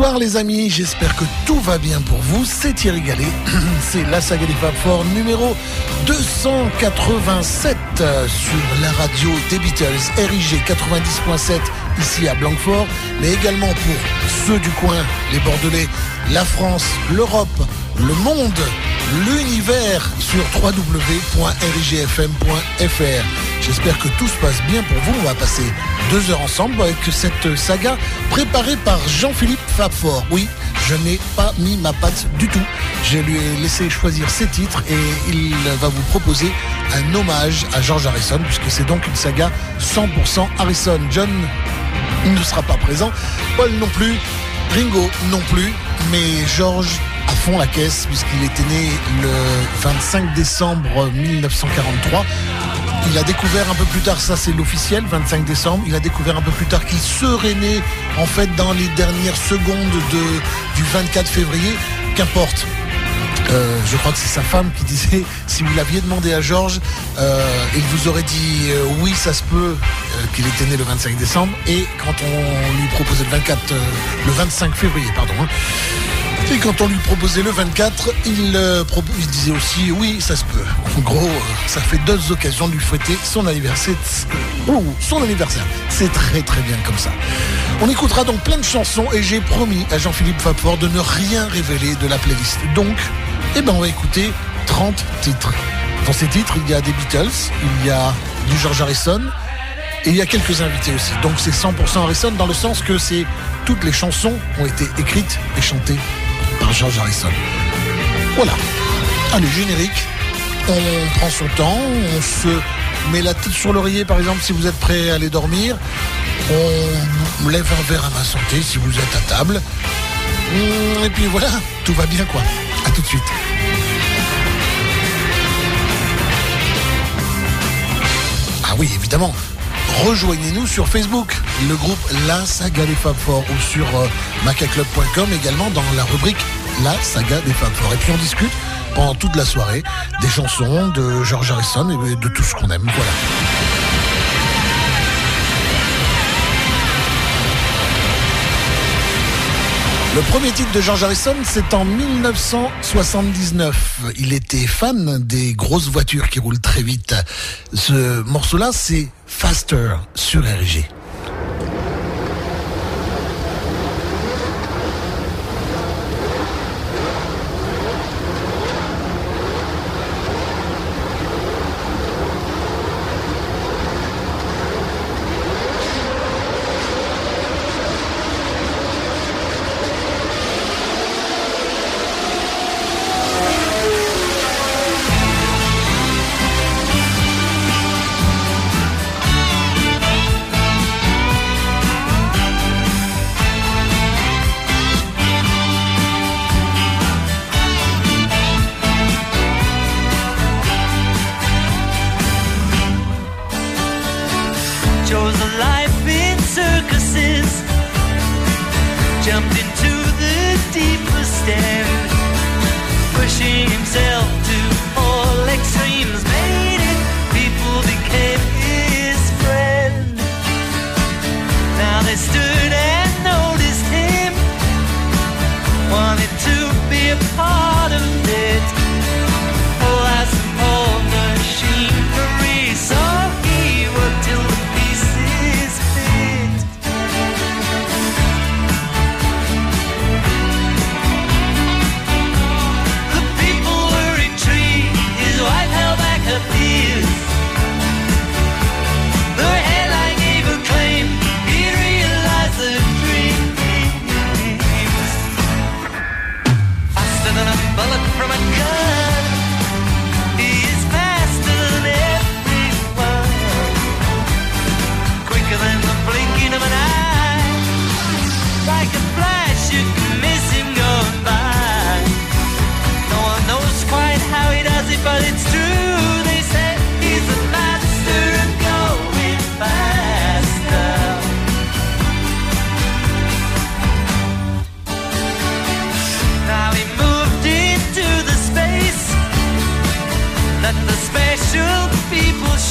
Bonsoir les amis, j'espère que tout va bien pour vous. C'est Thierry Gallet, c'est la saga des Fab Four numéro 287 euh, sur la radio des Beatles, RIG 90.7 ici à Blanquefort, mais également pour ceux du coin, les Bordelais, la France, l'Europe, le monde, l'univers sur www.rigfm.fr. J'espère que tout se passe bien pour vous. On va passer deux heures ensemble avec cette saga préparée par Jean-Philippe Fabfort. Oui, je n'ai pas mis ma patte du tout. Je lui ai laissé choisir ses titres et il va vous proposer un hommage à George Harrison puisque c'est donc une saga 100% Harrison. John ne sera pas présent, Paul non plus, Ringo non plus, mais George à fond la caisse puisqu'il était né le 25 décembre 1943 il a découvert un peu plus tard, ça c'est l'officiel, 25 décembre, il a découvert un peu plus tard qu'il serait né en fait dans les dernières secondes de, du 24 février, qu'importe. Euh, je crois que c'est sa femme qui disait si vous l'aviez demandé à Georges, euh, il vous aurait dit euh, oui, ça se peut qu'il était né le 25 décembre. Et quand on lui proposait le 24, le 25 février, pardon. Hein, et quand on lui proposait le 24, il, disait aussi oui, ça se peut. En gros, ça fait deux occasions de lui fêter son anniversaire. Oh, son anniversaire. C'est très très bien comme ça. On écoutera donc plein de chansons et j'ai promis à Jean-Philippe Fabfort de ne rien révéler de la playlist. Donc, eh ben, on va écouter 30 titres. Dans ces titres, il y a des Beatles, il y a du George Harrison, et il y a quelques invités aussi. Donc c'est 100% Harrison dans le sens que c'est toutes les chansons ont été écrites et chantées par George Harrison. Voilà. Allez, générique. On prend son temps, on se met la tête sur l'oreiller par exemple si vous êtes prêt à aller dormir. On lève un verre à ma santé si vous êtes à table. Et puis voilà, tout va bien quoi. A tout de suite. Ah oui, évidemment, rejoignez-nous sur Facebook, le groupe La Saga des Four ou sur euh, macaclub.com également dans la rubrique La Saga des Four. Et puis on discute pendant toute la soirée des chansons de George Harrison et de tout ce qu'on aime. Voilà. Le premier titre de George Harrison, c'est en 1979. Il était fan des grosses voitures qui roulent très vite. Ce morceau-là, c'est Faster sur RG. I stood and noticed him. Wanted to be a part.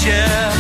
Retour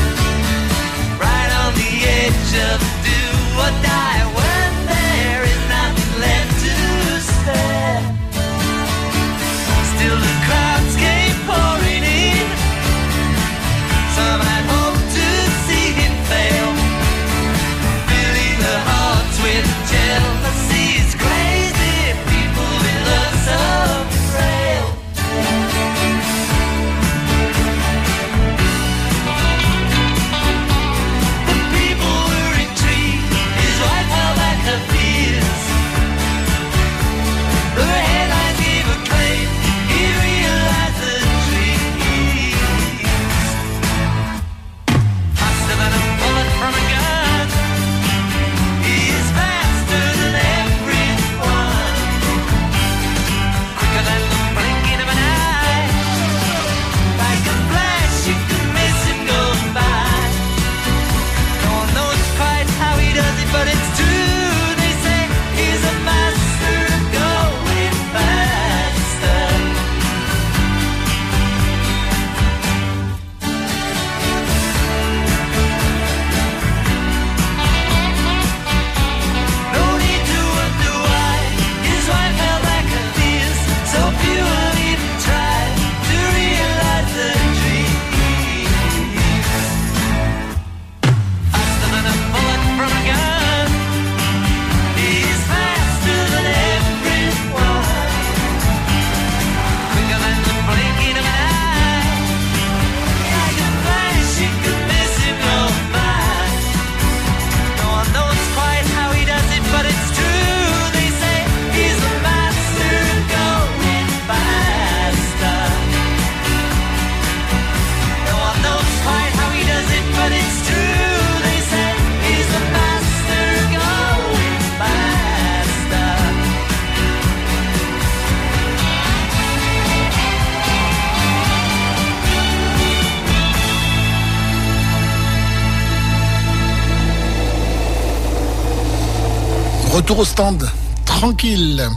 au stand, tranquille.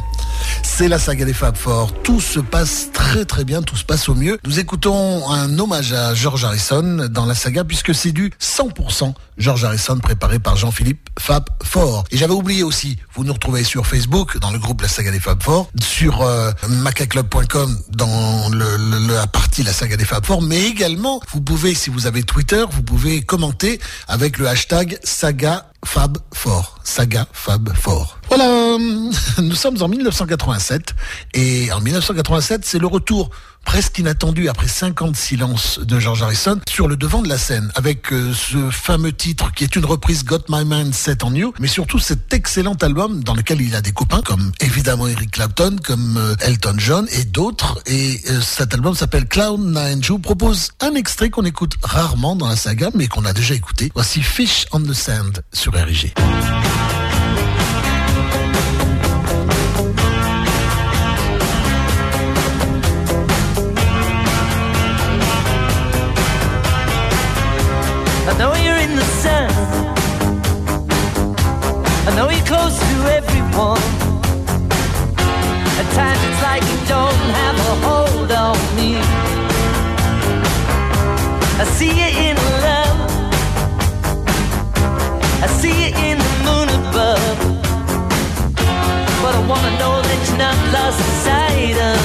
C'est la saga des Fab Four. Tout se passe très très bien, tout se passe au mieux. Nous écoutons un hommage à George Harrison dans la saga puisque c'est du 100% George Harrison préparé par Jean-Philippe Fab Four. Et j'avais oublié aussi, vous nous retrouvez sur Facebook dans le groupe La Saga des Fab Four, sur euh, macaclub.com dans le, la partie La Saga des Fab Four, mais également vous pouvez, si vous avez Twitter, vous pouvez commenter avec le hashtag Saga Fab Fort, saga Fab Fort. Voilà, nous sommes en 1987 et en 1987 c'est le retour presque inattendu après 50 silences de George Harrison sur le devant de la scène avec euh, ce fameux titre qui est une reprise Got My Mind Set on You mais surtout cet excellent album dans lequel il a des copains comme évidemment Eric Clapton comme euh, Elton John et d'autres et euh, cet album s'appelle Cloud Nine. Je vous propose un extrait qu'on écoute rarement dans la saga mais qu'on a déjà écouté. Voici Fish on the Sand sur RG. I know you're close to everyone. At times it's like you don't have a hold on me. I see you in love. I see you in the moon above. But I wanna know that you're not lost sight of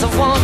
Sống one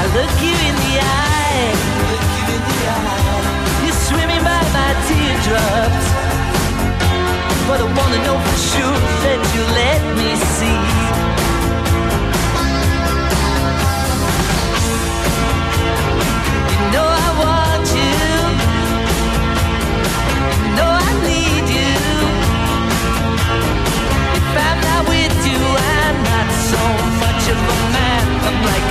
I look you in the eye. You're swimming by my teardrops, but I wanna know for sure that you let me.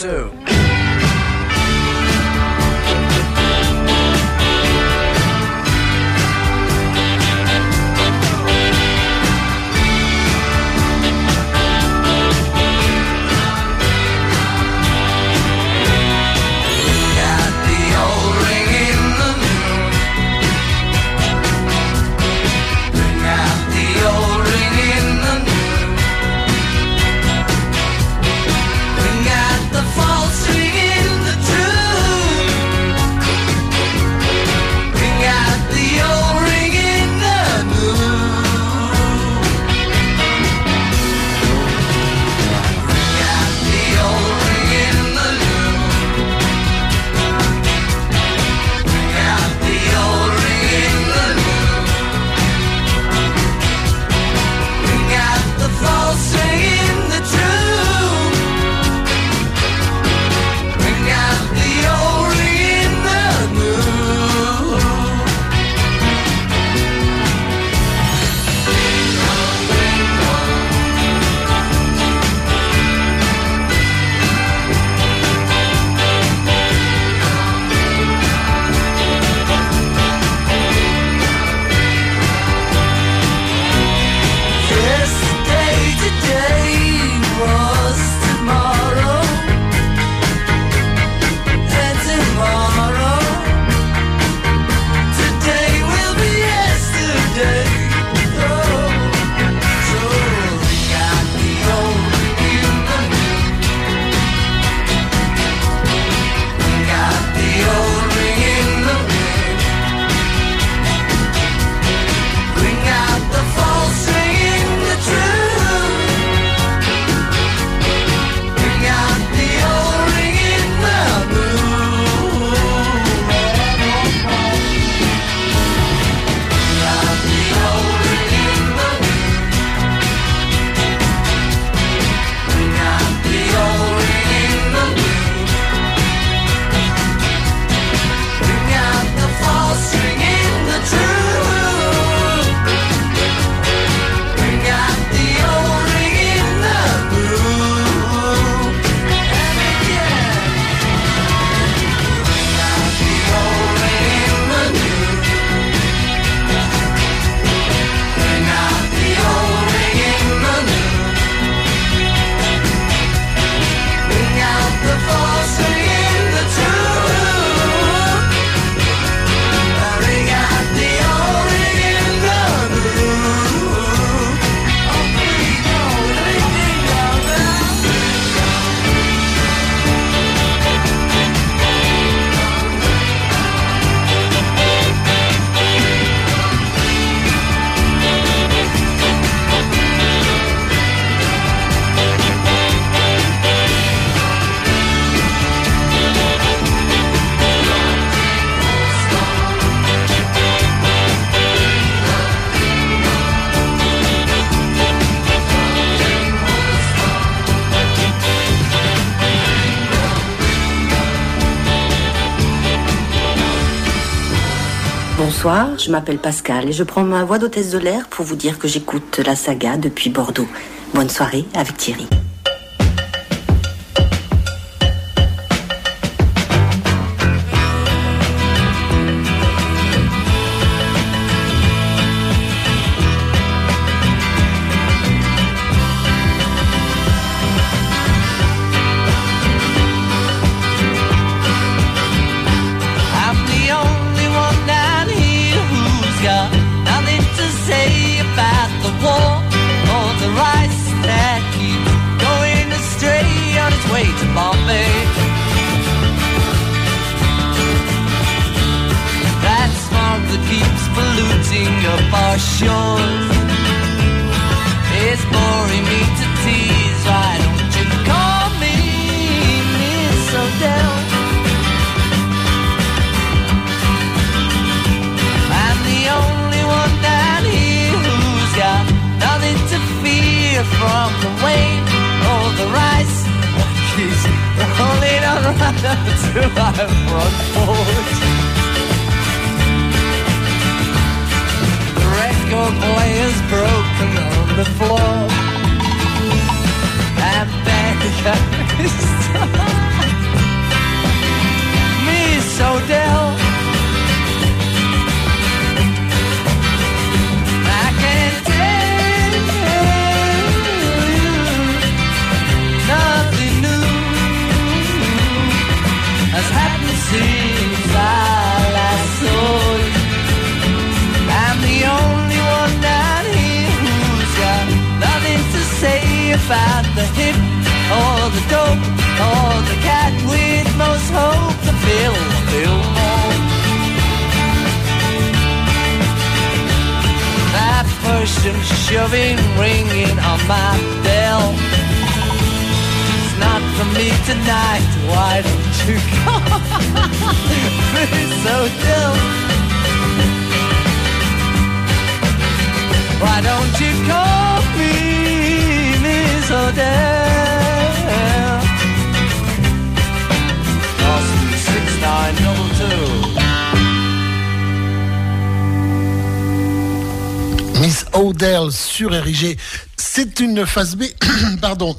too. je m'appelle Pascal et je prends ma voix d'hôtesse de l'air pour vous dire que j'écoute la saga depuis Bordeaux. Bonne soirée avec Thierry. C'est une phase B, pardon.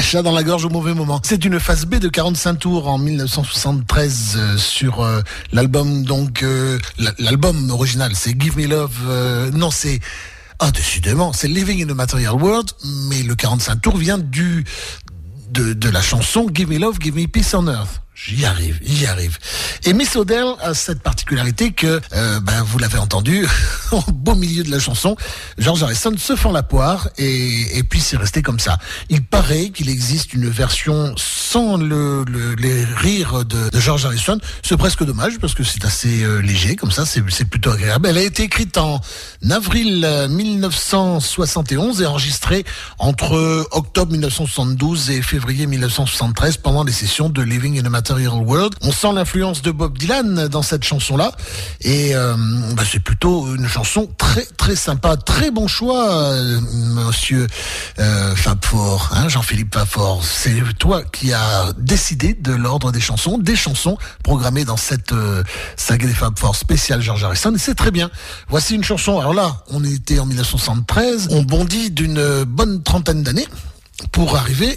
Chat dans la gorge au mauvais moment. C'est une phase B de 45 tours en 1973 euh, sur euh, l'album donc euh, l'album original c'est Give Me Love non c'est ah décidément c'est Living in a Material World mais le 45 tours vient du de la chanson Give Me Love, Give Me Peace on Earth. J'y arrive, j'y arrive. Et Miss Odell a cette particularité que, euh, ben, vous l'avez entendu, au beau milieu de la chanson, George Harrison se fend la poire et, et puis c'est resté comme ça. Il paraît qu'il existe une version sans le, le- les rires de, de George Harrison. C'est presque dommage parce que c'est assez euh, léger comme ça, c'est plutôt agréable. Elle a été écrite en avril euh, 1971 et enregistrée entre octobre 1972 et février 1973 pendant les sessions de Living in a On sent l'influence de Bob Dylan dans cette chanson-là et euh, bah, c'est plutôt une chanson très très sympa, très bon choix, euh, Monsieur euh, Fabfort, hein, Jean-Philippe Fabfort. C'est toi qui as décidé de l'ordre des chansons, des chansons programmées dans cette euh, saga des Fabfort spéciale George Harrison et c'est très bien. Voici une chanson. Alors là, on était en 1973, on bondit d'une bonne trentaine d'années pour arriver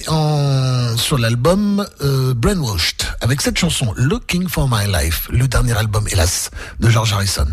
sur l'album euh, Brainwashed avec cette chanson Looking for My Life, le dernier album hélas de George Harrison.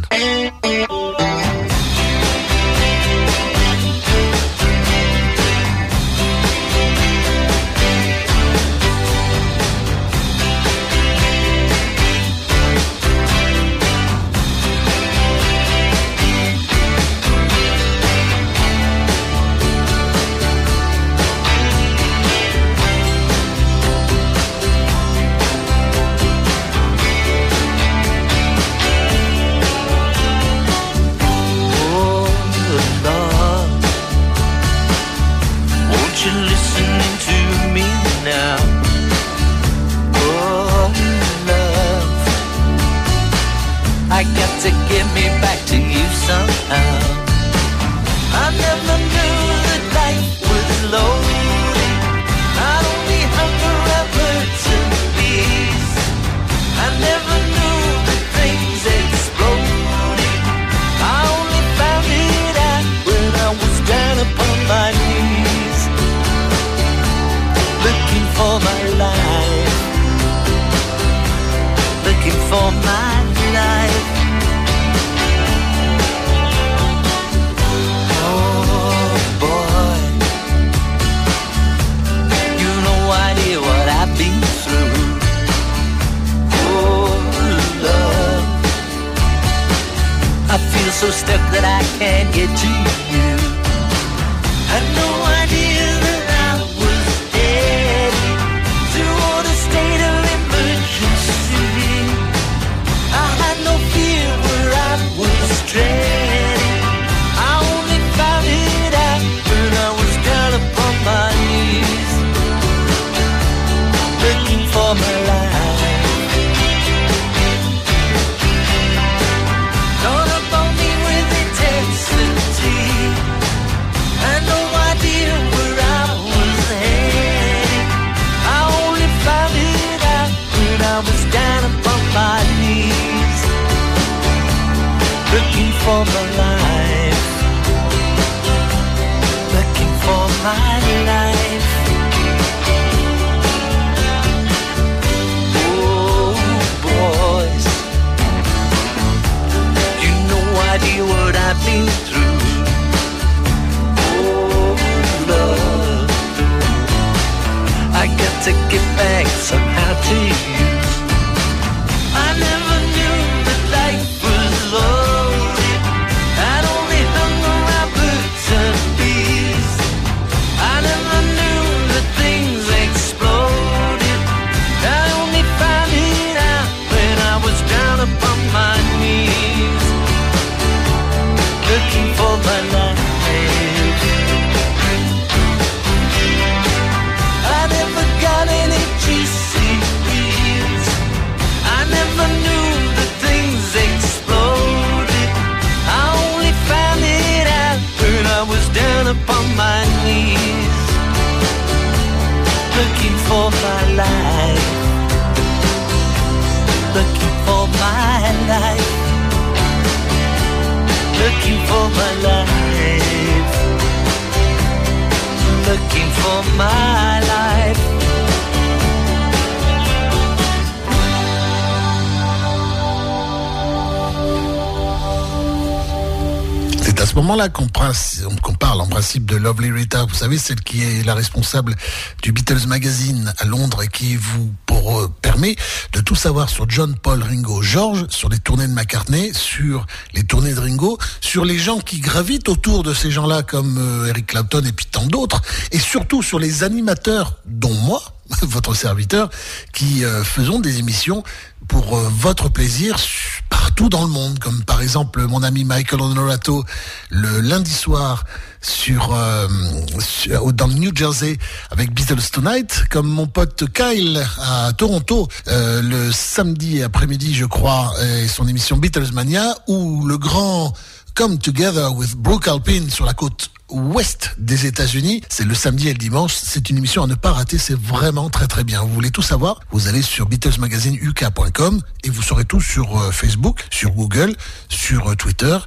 Vous savez, celle qui est la responsable du Beatles Magazine à Londres et qui vous euh, permet de tout savoir sur John, Paul, Ringo, George, sur les tournées de McCartney, sur les tournées de Ringo, sur les gens qui gravitent autour de ces gens-là comme euh, Eric Clapton et puis tant d'autres, et surtout sur les animateurs, dont moi, votre serviteur, qui euh, faisons des émissions pour votre plaisir partout dans le monde, comme par exemple mon ami Michael Honorato le lundi soir sur, euh, dans le New Jersey avec Beatles Tonight, comme mon pote Kyle à Toronto euh, le samedi après-midi, je crois, et son émission Beatles Mania, ou le grand Come Together with Brooke Alpine sur la côte ouest des États-Unis. C'est le samedi et le dimanche. C'est une émission à ne pas rater. C'est vraiment très très bien. Vous voulez tout savoir? Vous allez sur BeatlesMagazineUK.com et vous saurez tout sur euh, Facebook, sur Google, sur euh, Twitter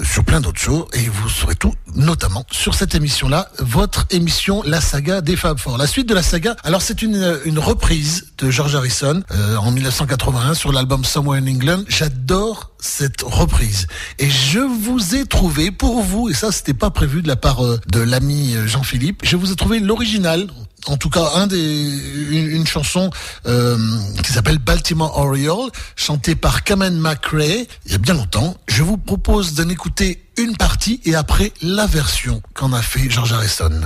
sur plein d'autres choses et vous saurez tout, notamment sur cette émission-là, votre émission La Saga des Fab Four. La suite de la saga, alors c'est une, une reprise de George Harrison euh, en 1981 sur l'album Somewhere in England. J'adore cette reprise et je vous ai trouvé pour vous, et ça c'était pas prévu de la part euh, de l'ami euh, Jean-Philippe, je vous ai trouvé l'original en tout cas une chanson euh, qui s'appelle Baltimore Oriole chantée par Kamen McRae il y a bien longtemps. Je vous propose d'en écouter une partie et après la version qu'en a fait George Harrison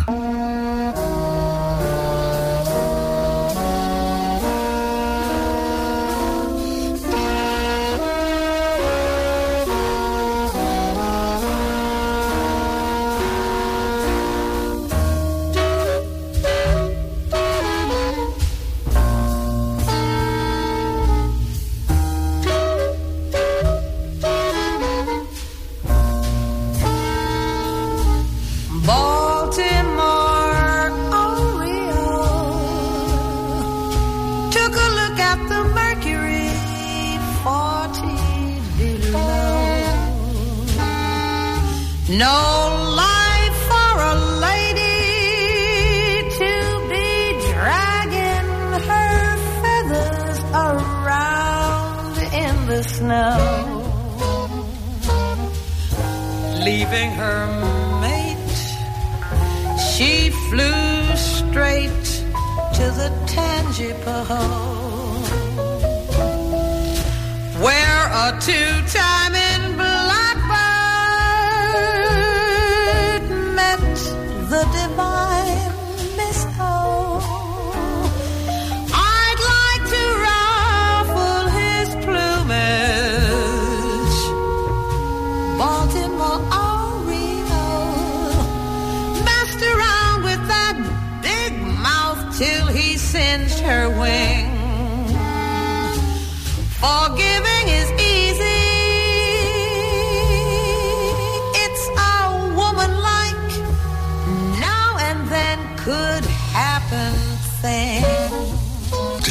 No life for a lady to be dragging her feathers around in the snow leaving her mate. She flew straight to the Tangipahoe, where a two-timing the divine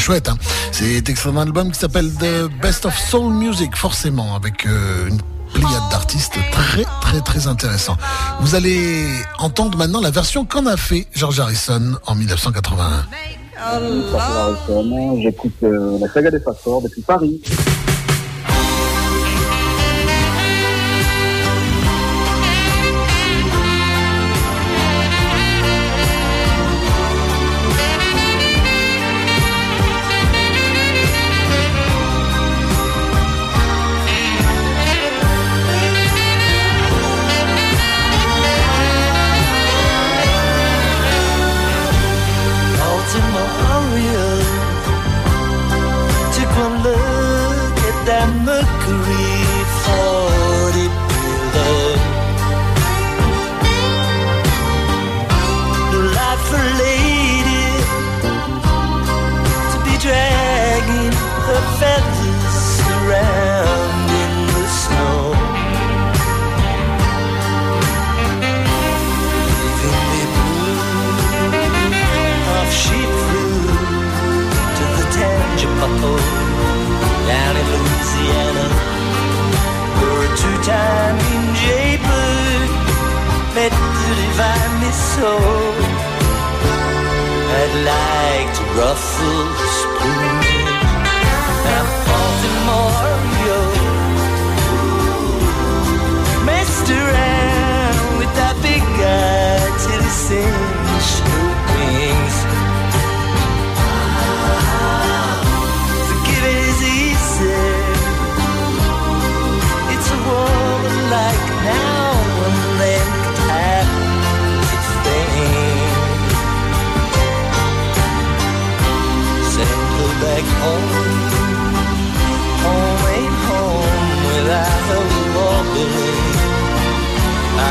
chouette, hein C'est extrait d'un album qui s'appelle The Best of Soul Music, forcément, avec euh, une pliade d'artistes très très très intéressant. Vous allez entendre maintenant la version qu'en a fait George Harrison en 1981. Bonsoir, Harrison. J'écoute euh, la saga des depuis Paris. For a lady To be dragging her feathers around in the snow Leaving me blue off she flew to the Tangipahoe down in Louisiana. Where a two-time jaybird met to divide me so. Like to ruffle the spoon. Now Baltimore, yo, messed around with that big guy till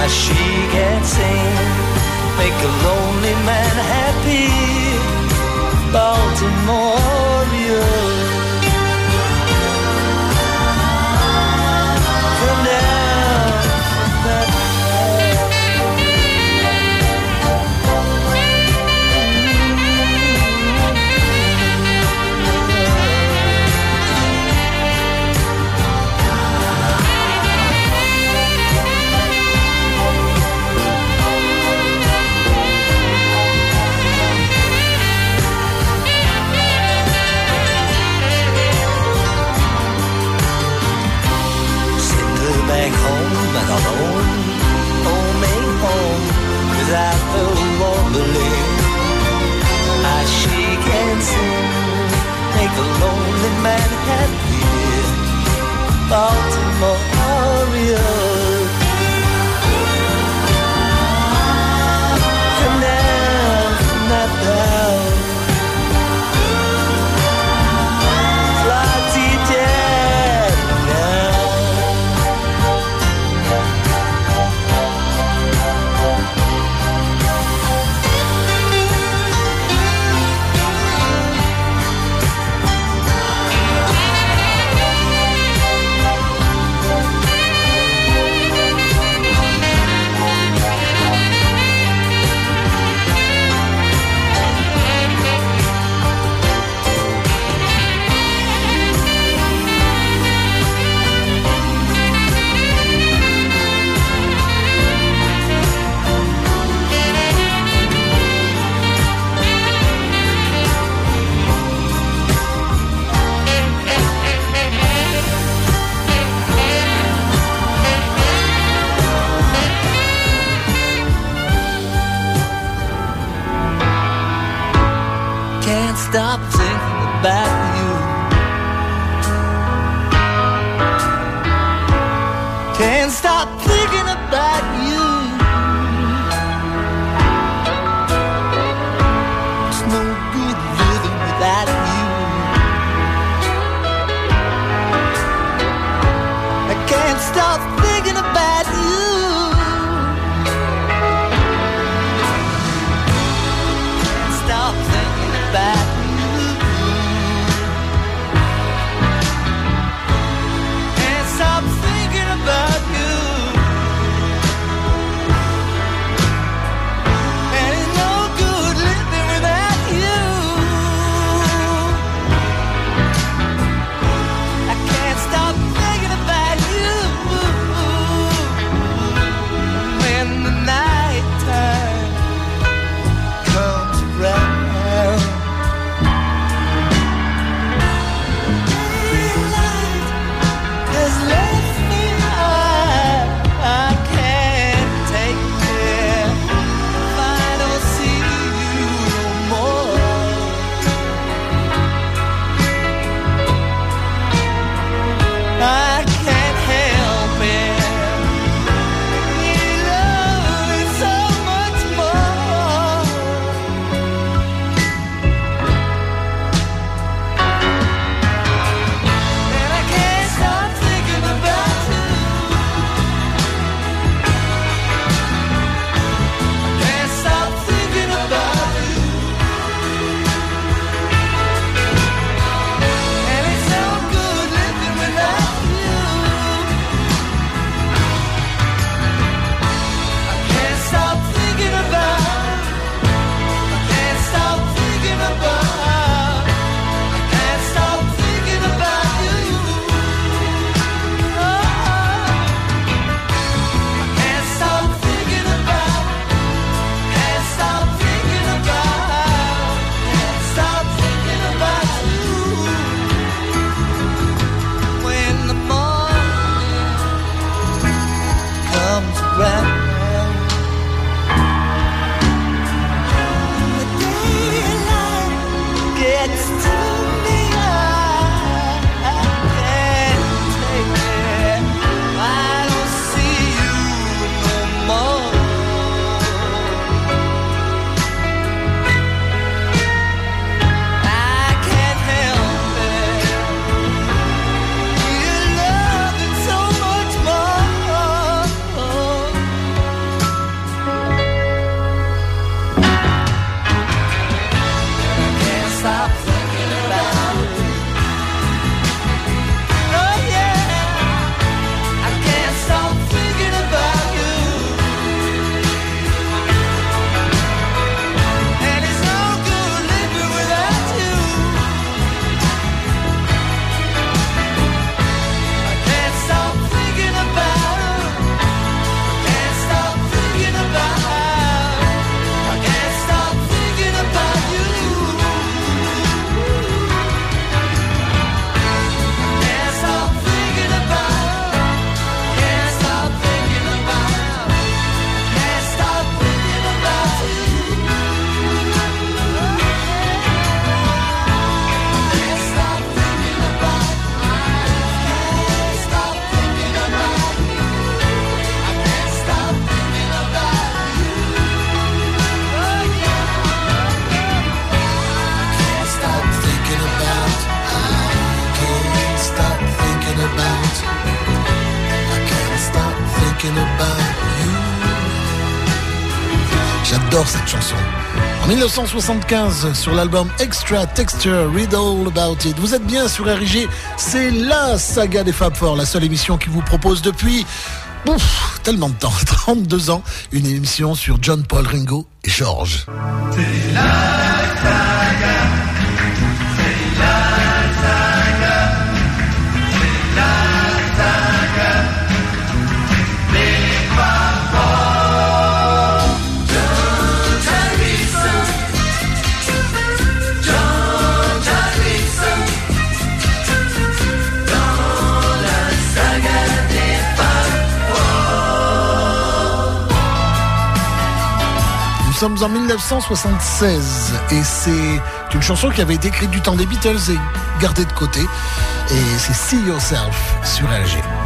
she can't sing, make a lonely man happy. Baltimore, can sing, make a lonely man happy. Baltimore, come 1975, sur l'album Extra Texture, Read All About It. Vous êtes bien sur RIG, c'est la saga des Fab Four, la seule émission qui vous propose depuis tellement de temps, 32 ans, une émission sur John Paul Ringo et George. Nous sommes en 1976 et c'est une chanson qui avait été écrite du temps des Beatles et gardée de côté. Et c'est See Yourself sur LG.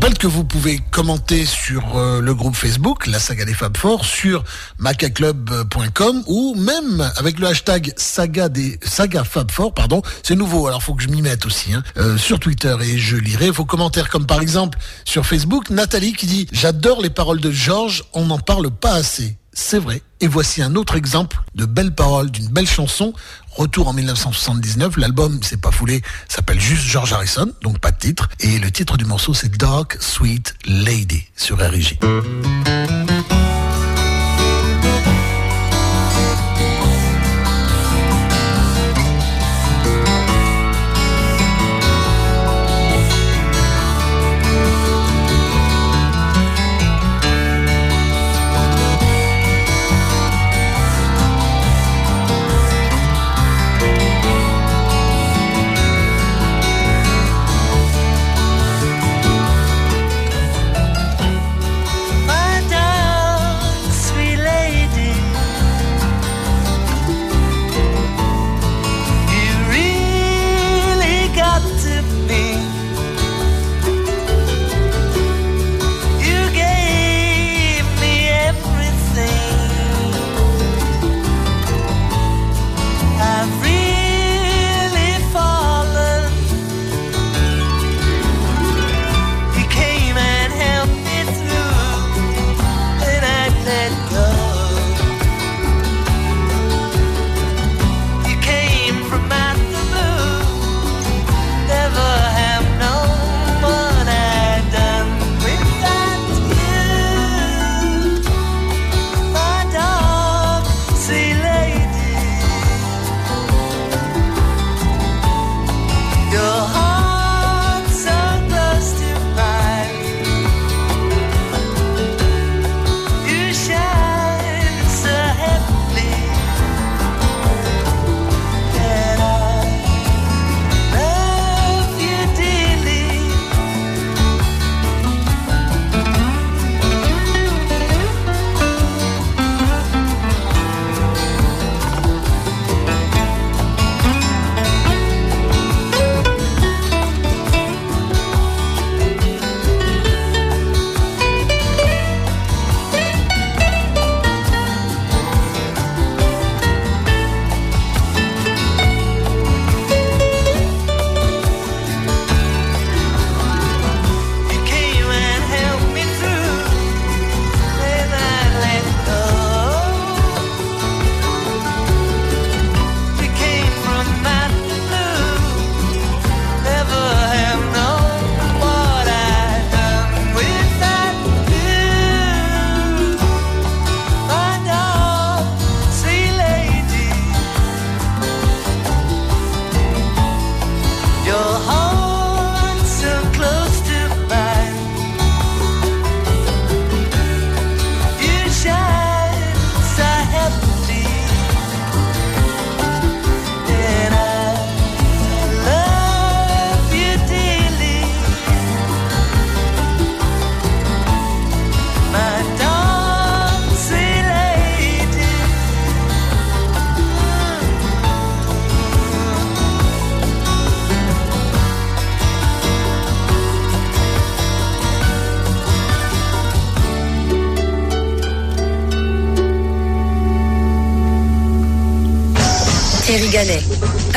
Rappelle que vous pouvez commenter sur euh, le groupe Facebook, la saga des Fab Four, sur macaclub.com ou même avec le hashtag saga des saga Fab Four, pardon. C'est nouveau, alors faut que je m'y mette aussi, hein, euh, sur Twitter et je lirai vos commentaires comme par exemple sur Facebook, Nathalie qui dit j'adore les paroles de Georges, on n'en parle pas assez. C'est vrai. Et voici un autre exemple de belles paroles d'une belle chanson. Retour en 1979. L'album, c'est pas foulé, s'appelle juste George Harrison, donc pas de titre. Et le titre du morceau, c'est Dark Sweet Lady sur RIG.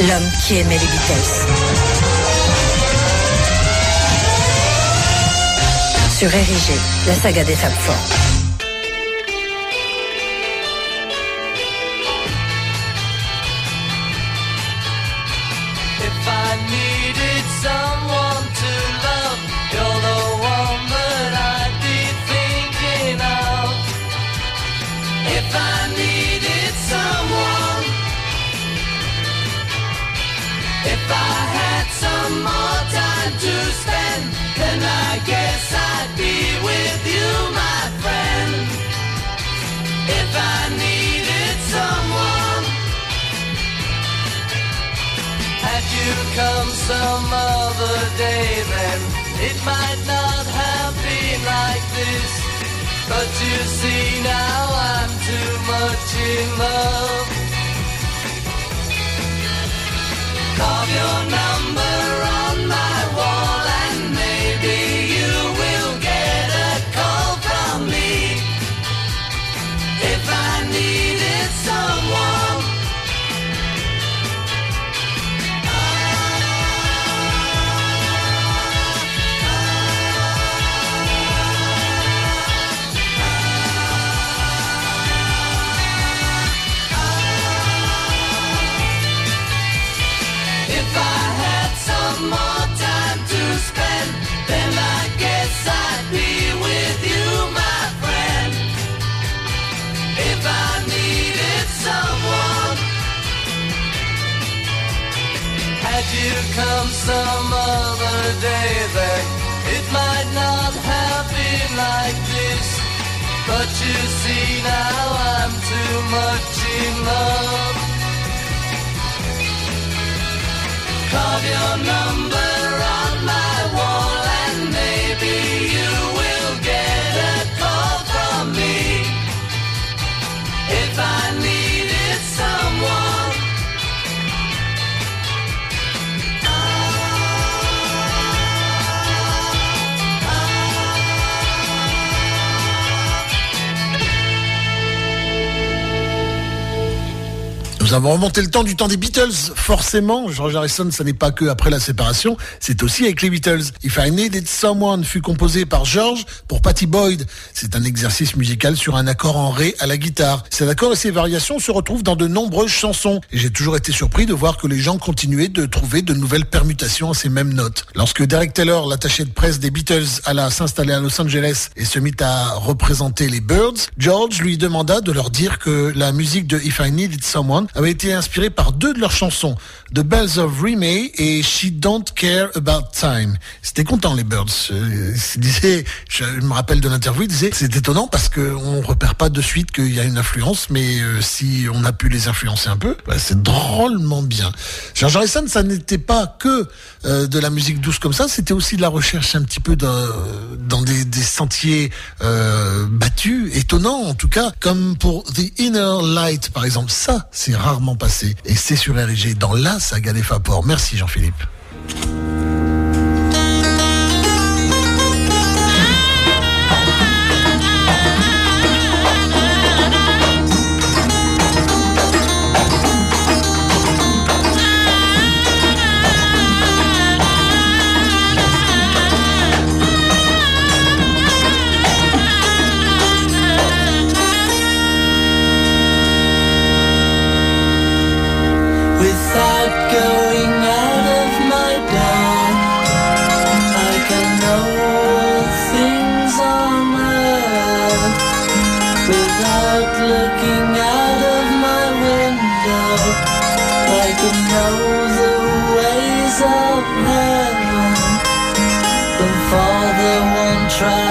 L'homme qui aimait les Beatles. Sur Érigé, la saga des Fab Four. Come some other day then. It might not have been like this But you see now I'm too much in love. Carve your number come some other day, then it might not have been like this. But you see now I'm too much in love. Carve your number Nous avons remonté le temps du temps des Beatles. Forcément, George Harrison, ça n'est pas que après la séparation, c'est aussi avec les Beatles. If I Needed Someone fut composé par George pour Patty Boyd. C'est un exercice musical sur un accord en ré à la guitare. Cet accord et ses variations se retrouvent dans de nombreuses chansons. Et j'ai toujours été surpris de voir que les gens continuaient de trouver de nouvelles permutations à ces mêmes notes. Lorsque Derek Taylor, l'attaché de presse des Beatles, alla s'installer à Los Angeles et se mit à représenter les Birds, George lui demanda de leur dire que la musique de If I Needed Someone avait été inspirée par deux de leurs chansons, The Bells of Remay et She Don't Care About Time. C'était content les Birds. Euh, ils disaient, je me rappelle de l'interview, ils disaient, c'est étonnant parce qu'on repère pas de suite qu'il y a une influence, mais euh, si on a pu les influencer un peu, bah, c'est drôlement bien. George Harrison, ça n'était pas que euh, de la musique douce comme ça, c'était aussi de la recherche un petit peu dans, des, sentiers battus, étonnants en tout cas, comme pour The Inner Light par exemple. Ça, c'est rarement passé et c'est sur RG dans la saga des Fapor. Merci Jean-Philippe. One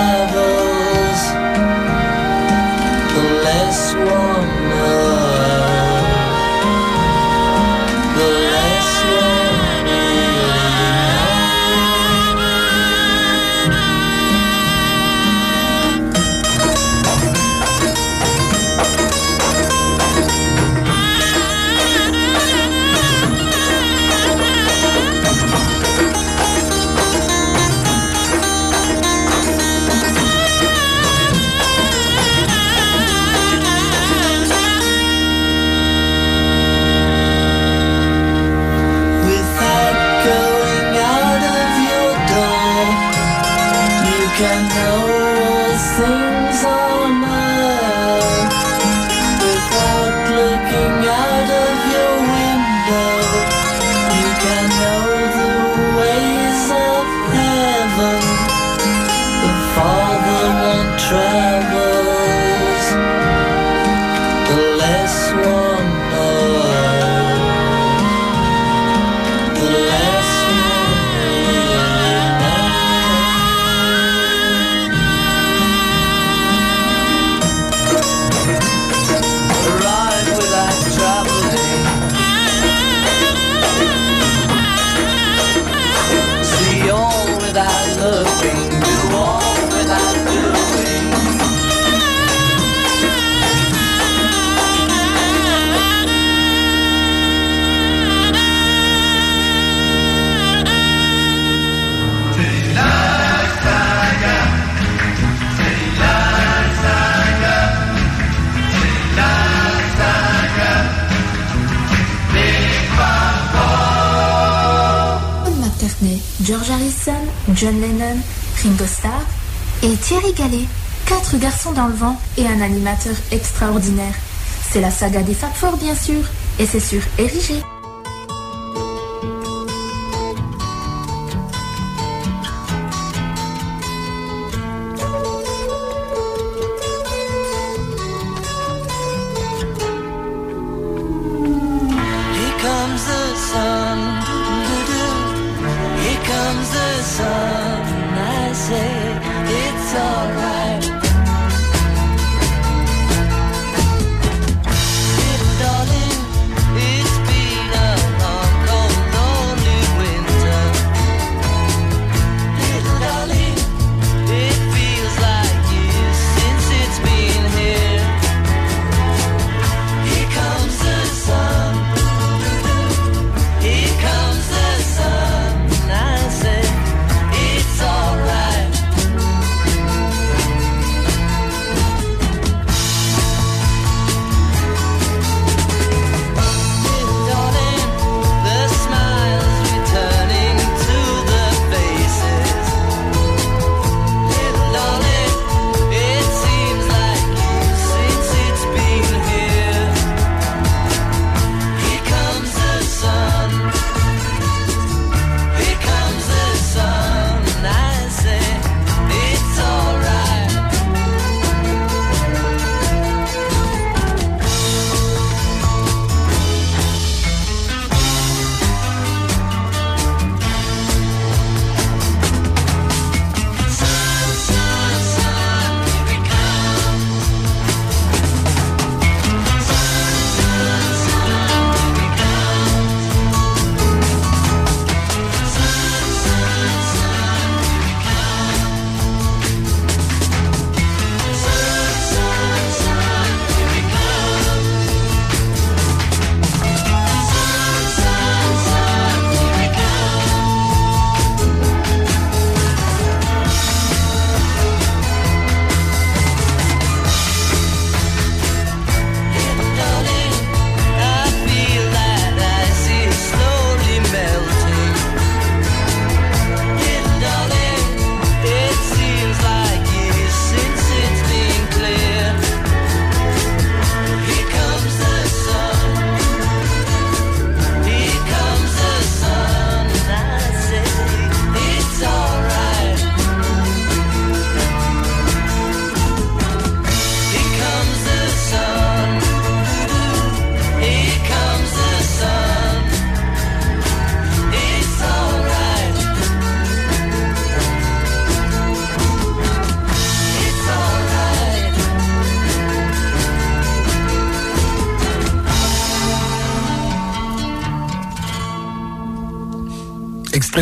John Lennon, Ringo Starr et Thierry Gallet. Quatre garçons dans le vent et un animateur extraordinaire. C'est la saga des Fab Four, bien sûr, et c'est sur Érigé.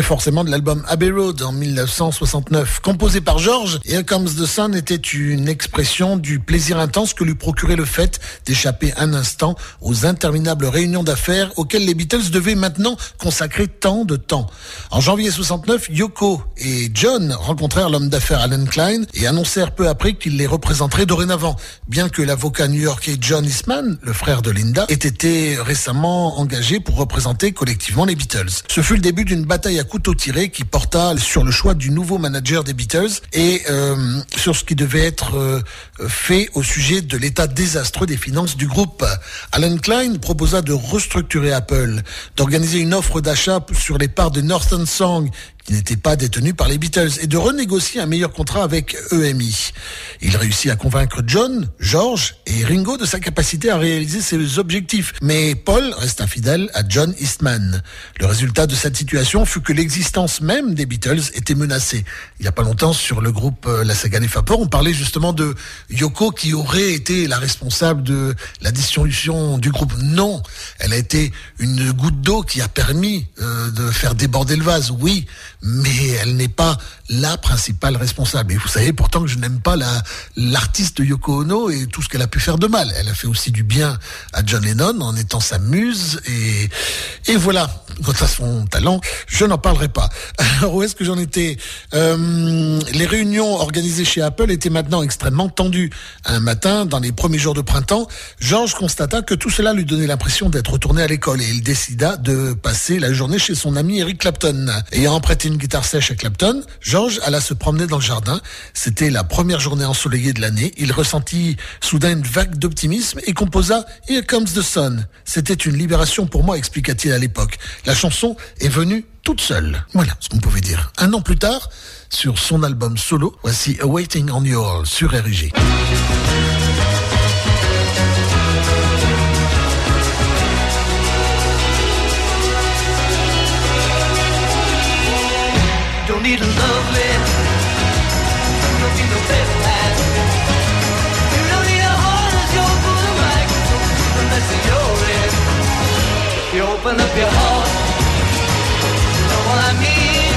Forcément de l'album Abbey Road en 1969. Composé par George, Here Comes the Sun était une expression du plaisir intense que lui procurait le fait d'échapper un instant aux interminables réunions d'affaires auxquelles les Beatles devaient maintenant consacrer tant de temps. En janvier 69, Yoko et John rencontrèrent l'homme d'affaires Alan Klein et annoncèrent peu après qu'ils les représenteraient dorénavant, bien que l'avocat new-yorkais John Eastman, le frère de Linda, ait été récemment engagé pour représenter collectivement les Beatles. Ce fut le début d'une bataille à couteau tiré qui porta sur le choix du nouveau manager des Beatles et euh, sur ce qui devait être euh, fait au sujet de l'état désastreux des finances du groupe. Alan Klein proposa de restructurer Apple, d'organiser une offre d'achat sur les parts de Northern Song qui n'était pas détenu par les Beatles et de renégocier un meilleur contrat avec EMI. Il réussit à convaincre John, George et Ringo de sa capacité à réaliser ses objectifs, mais Paul reste infidèle à John Eastman. Le résultat de cette situation fut que l'existence même des Beatles était menacée. Il n'y a pas longtemps sur le groupe euh, La Saga des on parlait justement de Yoko qui aurait été la responsable de la dissolution du groupe. Non, elle a été une goutte d'eau qui a permis euh, de faire déborder le vase, oui, mais elle n'est pas la principale responsable. Et vous savez pourtant que je n'aime pas la l'artiste Yoko Ono et tout ce qu'elle a pu faire de mal. Elle a fait aussi du bien à John Lennon en étant sa muse et et voilà. Quant à son talent, je n'en parlerai pas. Alors où est-ce que j'en étais? Euh, Les réunions organisées chez Apple étaient maintenant extrêmement tendues. Un matin, dans les premiers jours de printemps, George constata que tout cela lui donnait l'impression d'être retourné à l'école et il décida de passer la journée chez son ami Eric Clapton. Ayant prêté une guitare sèche à Clapton, George alla se promener dans le jardin. C'était la première journée ensoleillée de l'année. Il ressentit soudain une vague d'optimisme et composa Here Comes the Sun. C'était une libération pour moi, expliqua-t-il à l'époque. La chanson est venue toute seule. Voilà ce qu'on pouvait dire. Un an plus tard, sur son album solo, voici Awaiting on You All sur RG. Need a lovely. Don't need no better man. You don't need a heart as your for the microphone unless you're in. You open up your heart. You know what I mean?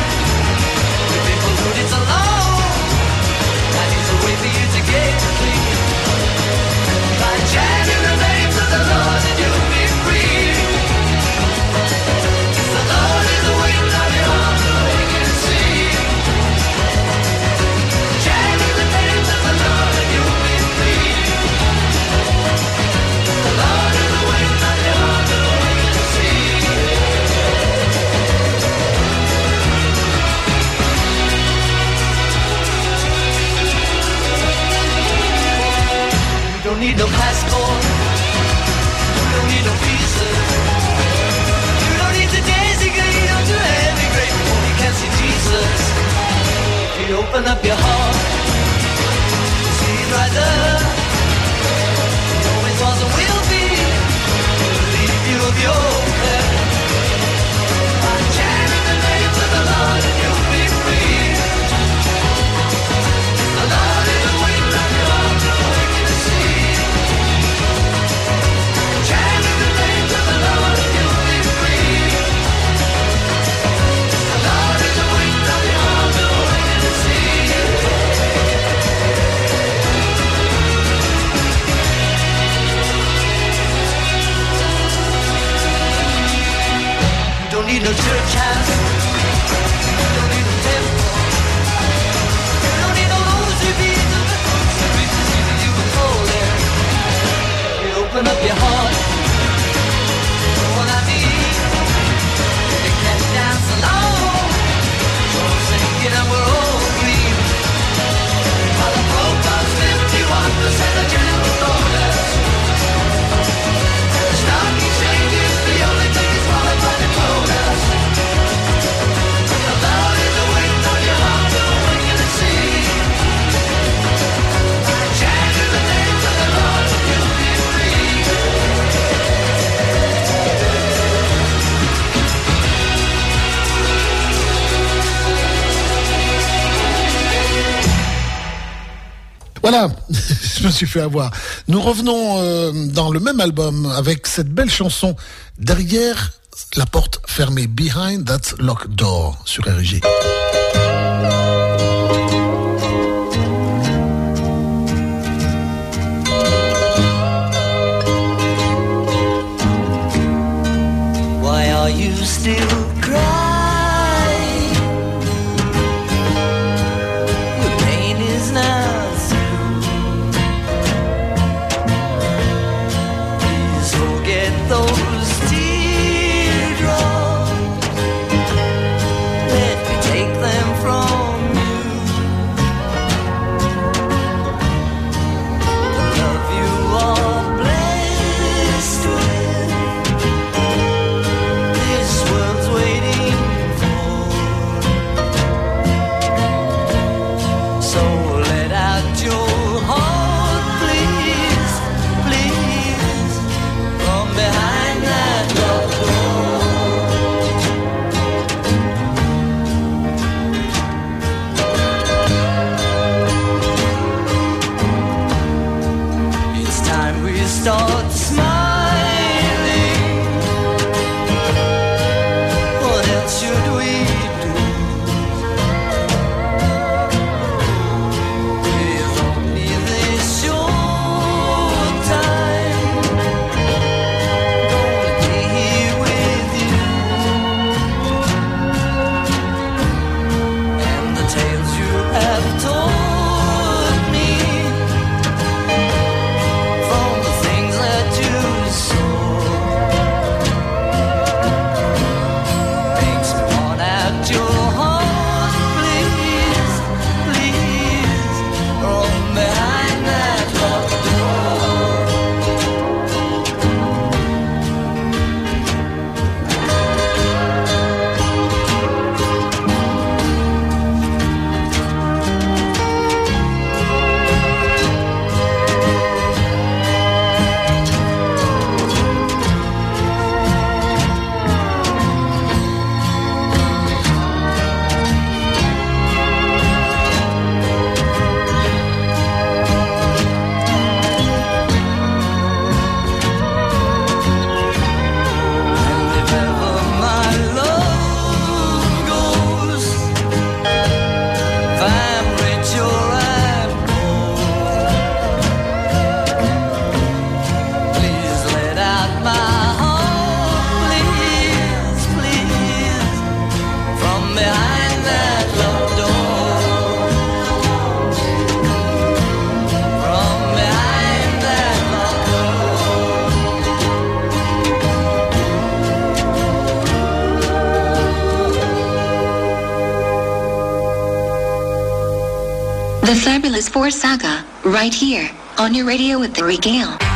Je me suis fait avoir. Nous revenons euh, dans le même album avec cette belle chanson derrière la porte fermée, Behind That Locked Door sur RG. Why are you still on your radio with the regale.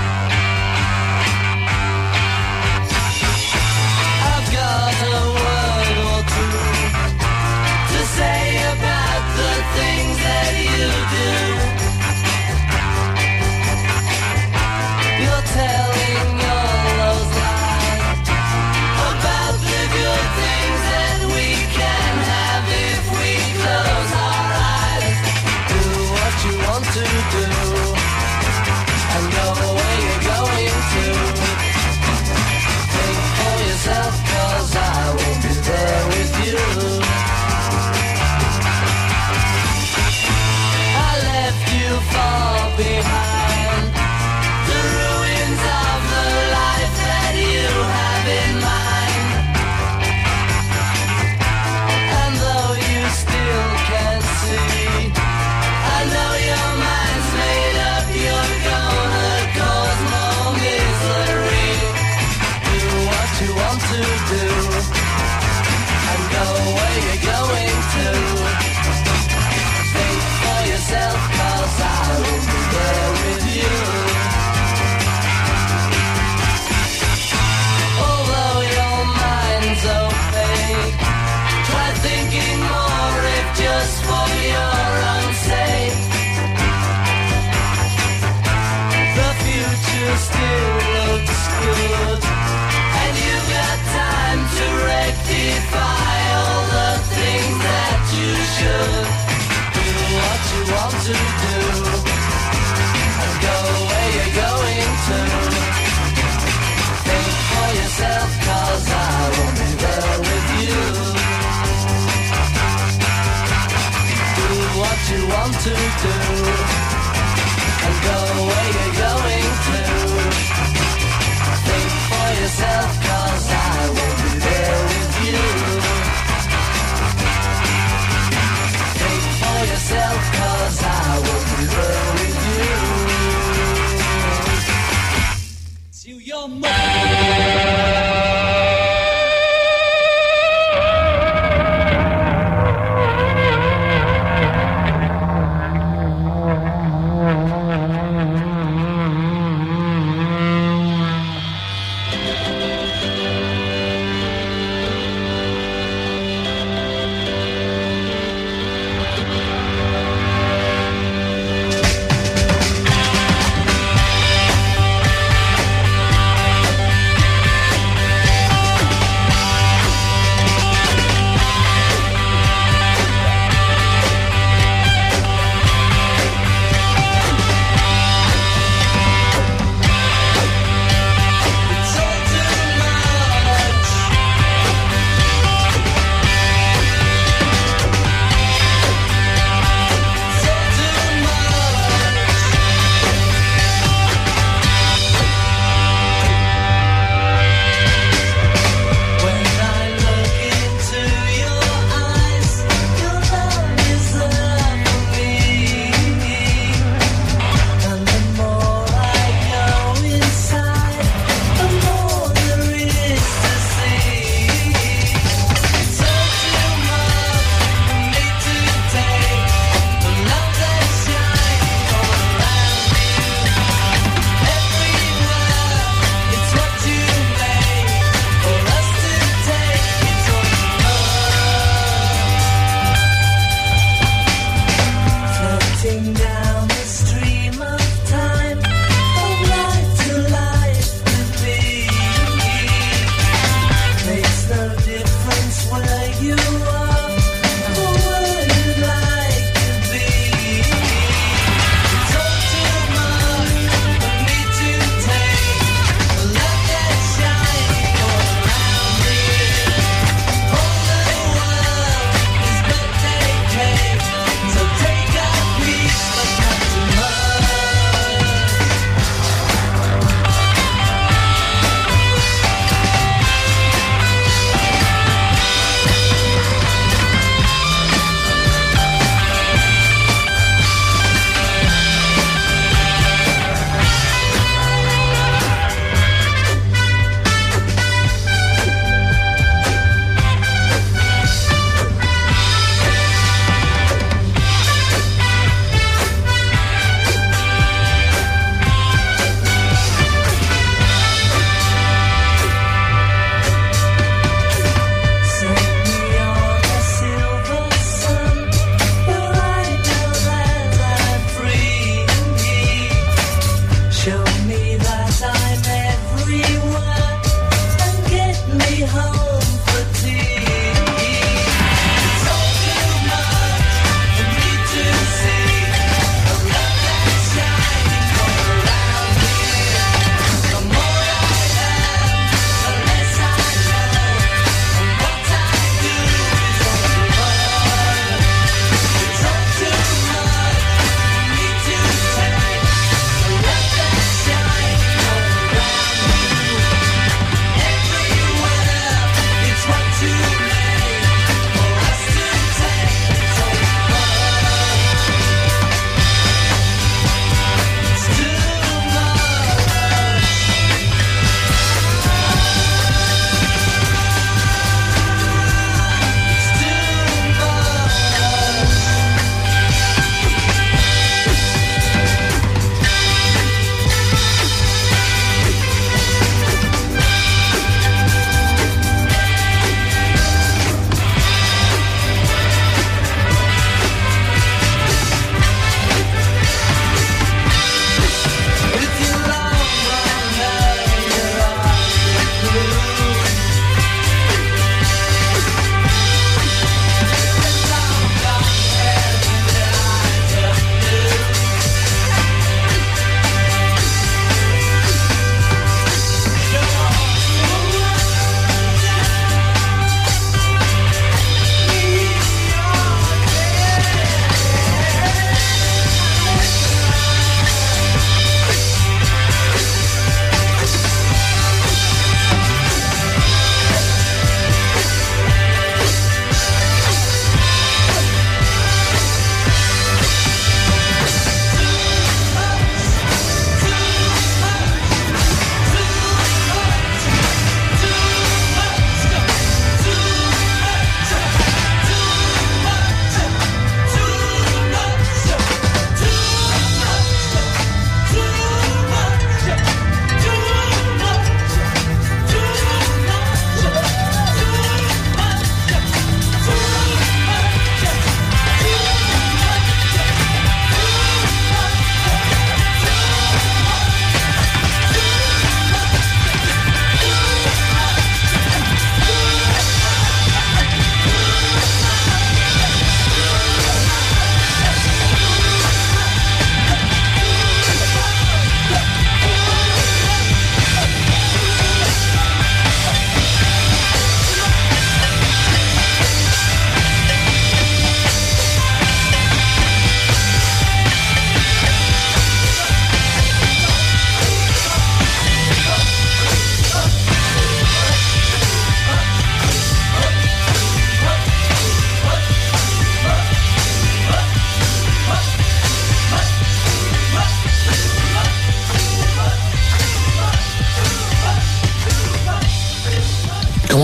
To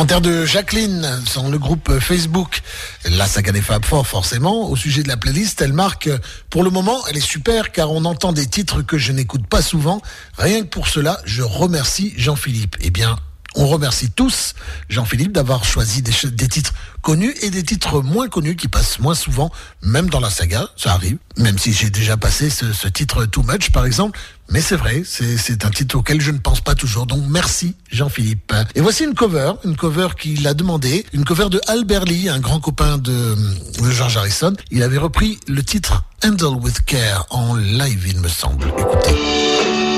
De Jacqueline sur le groupe Facebook. La saga des Fab Four, forcément. Au sujet de la playlist, elle marque, pour le moment, elle est super car on entend des titres que je n'écoute pas souvent. Rien que pour cela, je remercie Jean-Philippe. Eh bien, on remercie tous Jean-Philippe d'avoir choisi des, titres connus et des titres moins connus qui passent moins souvent, même dans la saga, ça arrive, même si j'ai déjà passé ce titre Too Much par exemple, mais c'est vrai, c'est un titre auquel je ne pense pas toujours, donc merci Jean-Philippe. Et voici une cover, une cover qu'il a demandé, une cover de Albert Lee, un grand copain de, de George Harrison. Il avait repris le titre Handle with Care en live, il me semble. Écoutez.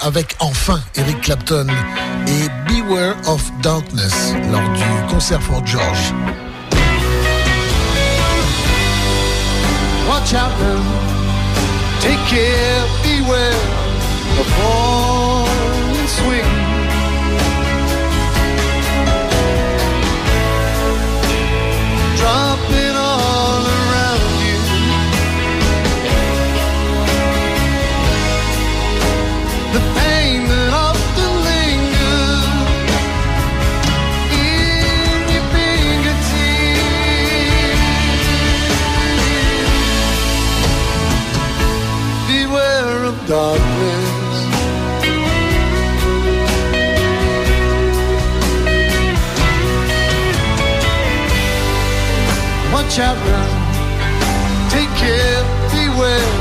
Avec enfin Eric Clapton et Beware of Darkness lors du concert for George. Watch out now. Take care, beware of Watch out now. Take care, beware of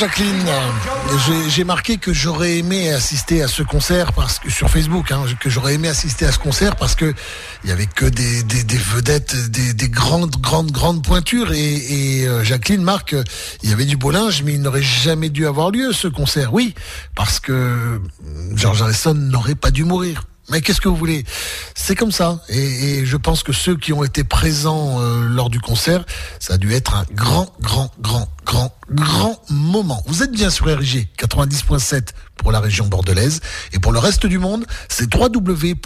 Jacqueline. J'ai- marqué que j'aurais aimé assister à ce concert parce que sur Facebook, hein, que j'aurais aimé assister à ce concert parce que il y avait que des, vedettes, des, des grandes, grandes, grandes pointures. Et, euh, Jacqueline marque, il y avait du beau linge, mais il n'aurait jamais dû avoir lieu ce concert. Oui, parce que George Harrison n'aurait pas dû mourir. Mais qu'est-ce que vous voulez? C'est comme ça. Et, je pense que ceux qui ont été présents euh, lors du concert, ça a dû être un grand, grand, grand moment. Vous êtes sur RG 90.7 pour la région bordelaise. Et pour le reste du monde, c'est www.rgfm.fr.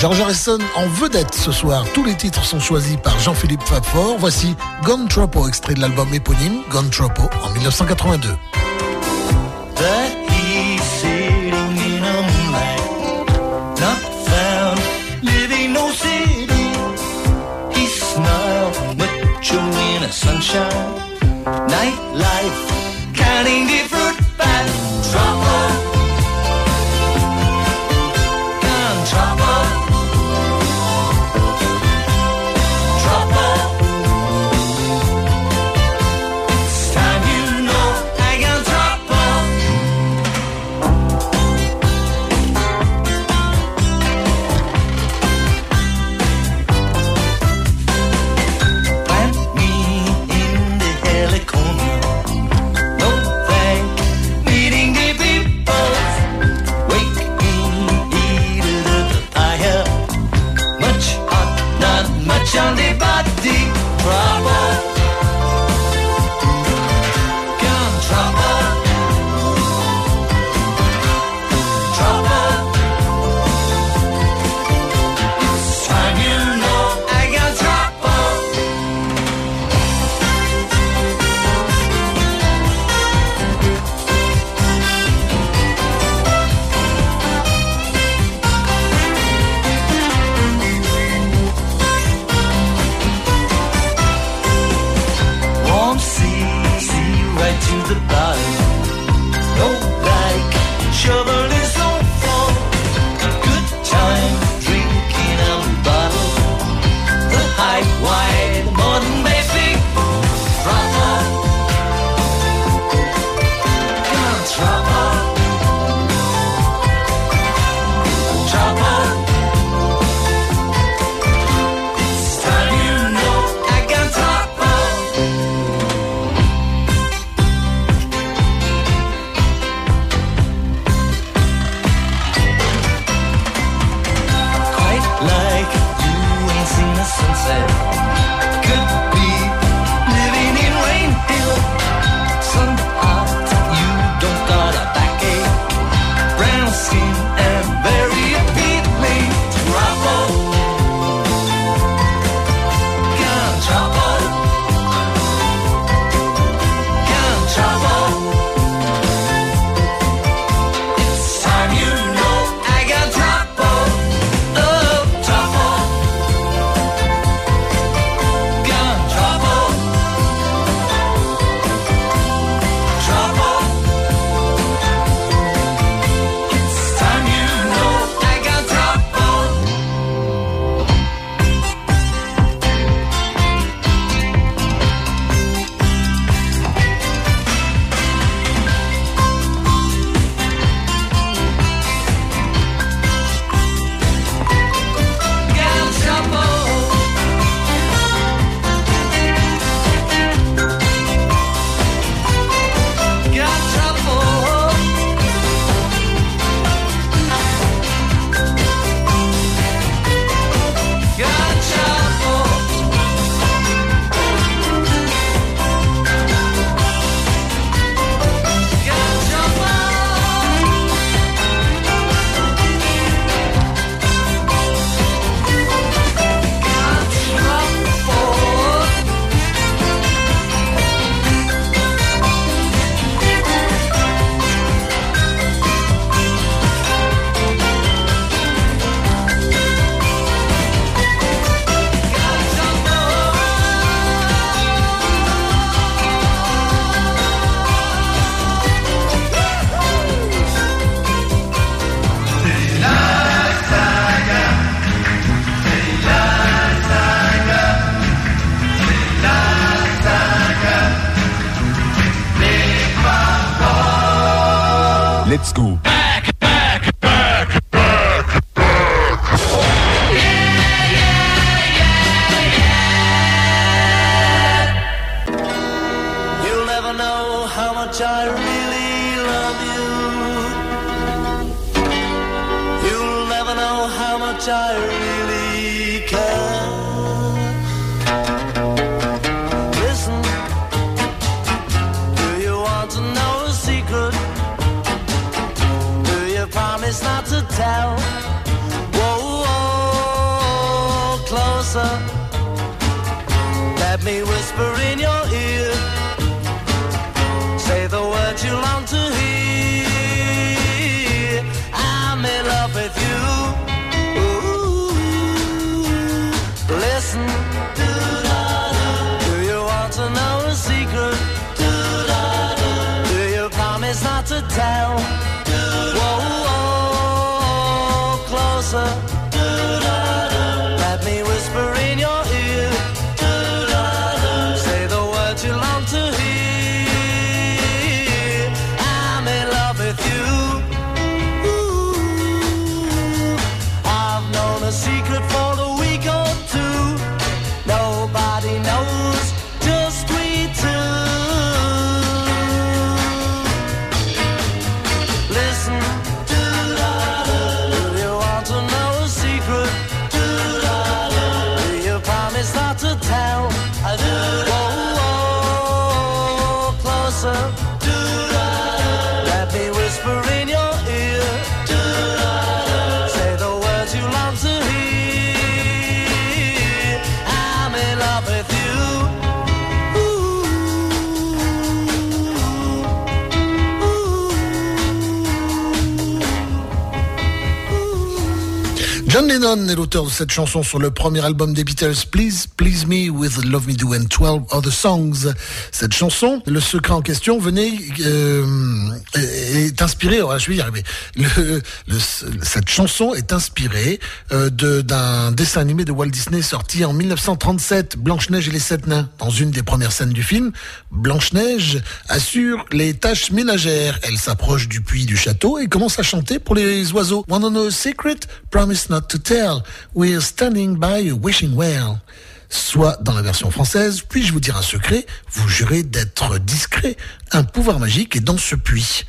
George Harrison en vedette ce soir. Tous les titres sont choisis par Jean-Philippe Fabfort. Voici Gone Tropo, extrait de l'album éponyme Gone Tropo en 1982. sunshine, night in the Lennon est l'auteur de cette chanson sur le premier album des Beatles, Please Please Me with Love Me Do and 12 Other Songs. Cette chanson, le secret en question venait euh, est inspiré, oh, je vais y arriver. Cette chanson est inspirée euh, d'un dessin animé de Walt Disney sorti en 1937, Blanche-Neige et les Sept Nains. Dans une des premières scènes du film, Blanche-Neige assure les tâches ménagères. Elle s'approche du puits du château et commence à chanter pour les oiseaux. Wanna know a secret? Promise not to tell. We're standing by you, wishing well. Soit dans la version française, puis-je vous dire un secret, vous jurez d'être discret. Un pouvoir magique est dans ce puits.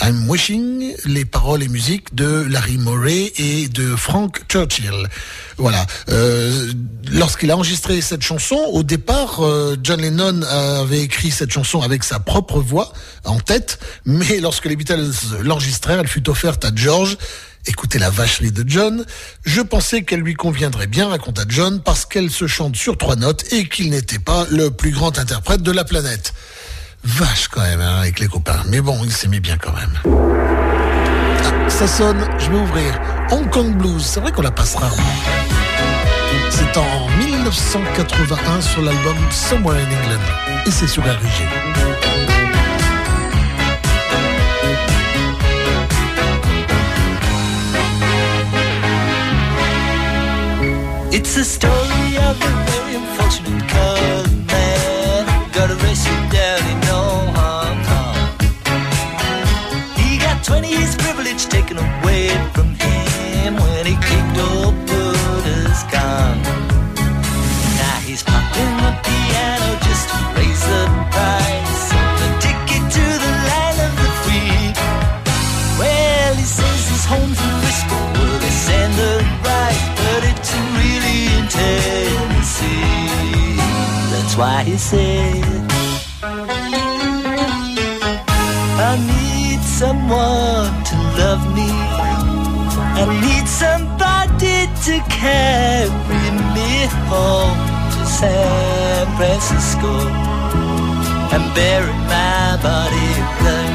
I'm wishing, les paroles et musiques de Larry Morey et de Frank Churchill. Voilà. Euh, Lorsqu'il a enregistré cette chanson, au départ, euh, John Lennon avait écrit cette chanson avec sa propre voix en tête, mais lorsque les Beatles l'enregistrèrent, elle fut offerte à George. Écoutez la vacherie de John. Je pensais qu'elle lui conviendrait bien, raconta John, parce qu'elle se chante sur trois notes et qu'il n'était pas le plus grand interprète de la planète. Vache quand même, hein, avec les copains. Mais bon, il s'aimait bien quand même. Ah, ça sonne, je vais ouvrir. Hong Kong Blues, c'est vrai qu'on la passe rarement. C'est en 1981 sur l'album Somewhere in England. Et c'est sur RG. It's the story of a very unfortunate colored man. Got arrested down in Hong Kong. He got 20 years privilege taken away from him when he kicked old Said, I need someone to love me. I need somebody to carry me home to San Francisco and bury my body there.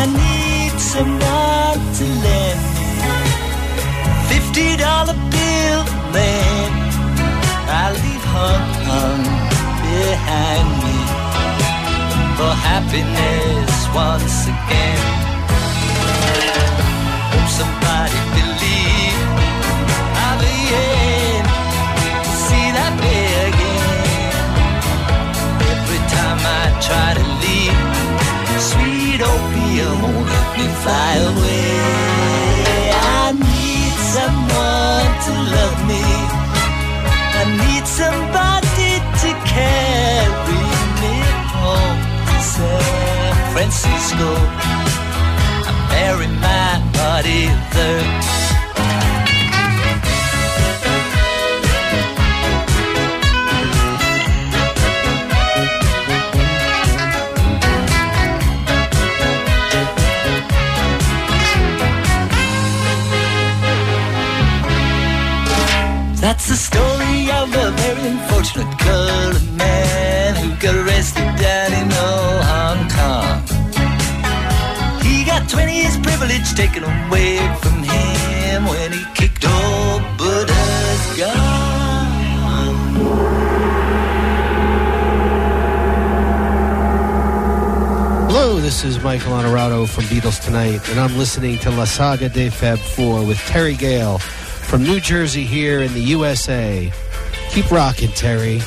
I need someone to lend me fifty dollar bill, man someone hung behind me for happiness once again. Hope somebody believe I'll be in to see that day again. Every time I try to leave, sweet opium won't let me fly away. I need someone to love me need somebody to carry me home to San Francisco. I married my body there. That's the story of a very unfortunate colored man who got arrested down in old Hong Kong. He got 20 years privilege taken away from him when he kicked old Buddha's gun. Hello, this is Michael Honorado from Beatles Tonight, and I'm listening to La Saga de Fab 4 with Terry Gale from New Jersey here in the USA. Keep rocking, Terry.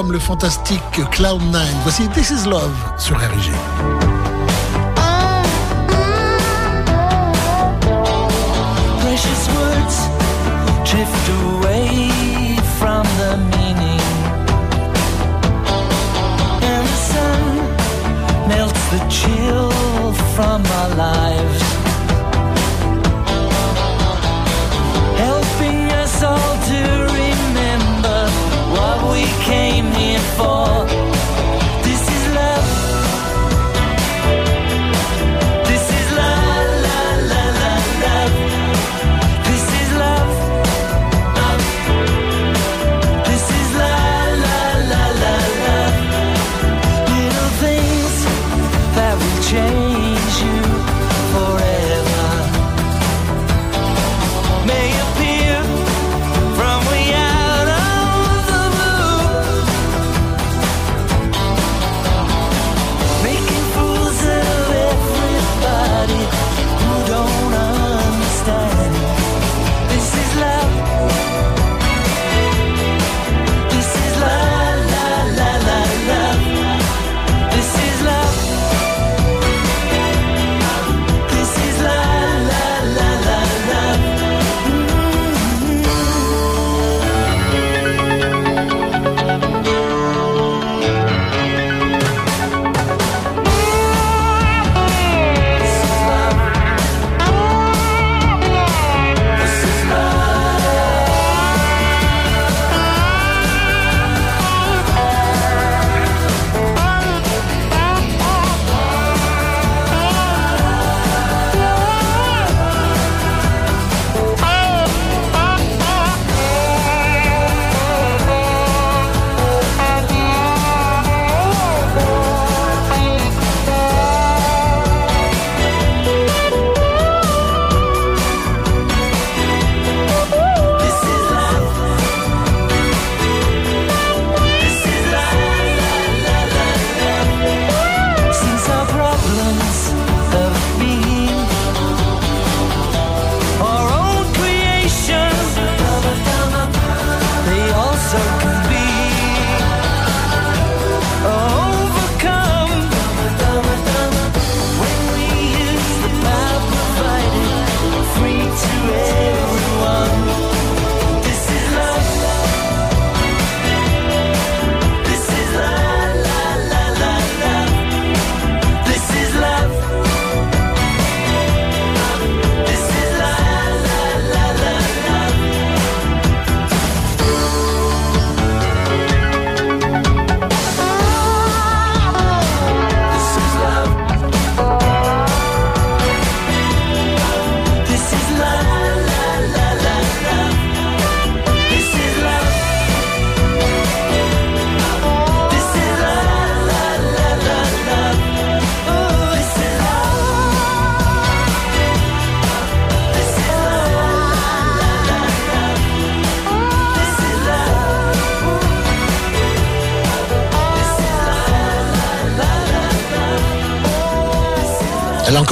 le fantastique Cloud9. Voici This Is Love sur RIG.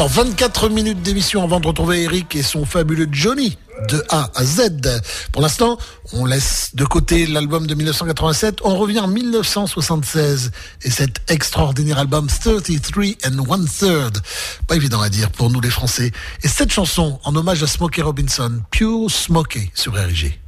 Encore 24 minutes d'émission avant de retrouver Eric et son fabuleux Johnny de A à Z. Pour l'instant, on laisse de côté l'album de 1987. On revient en 1976 et cet extraordinaire album 33 and One Third. Pas évident à dire pour nous les Français. Et cette chanson en hommage à Smokey Robinson, Pure Smokey sur RG.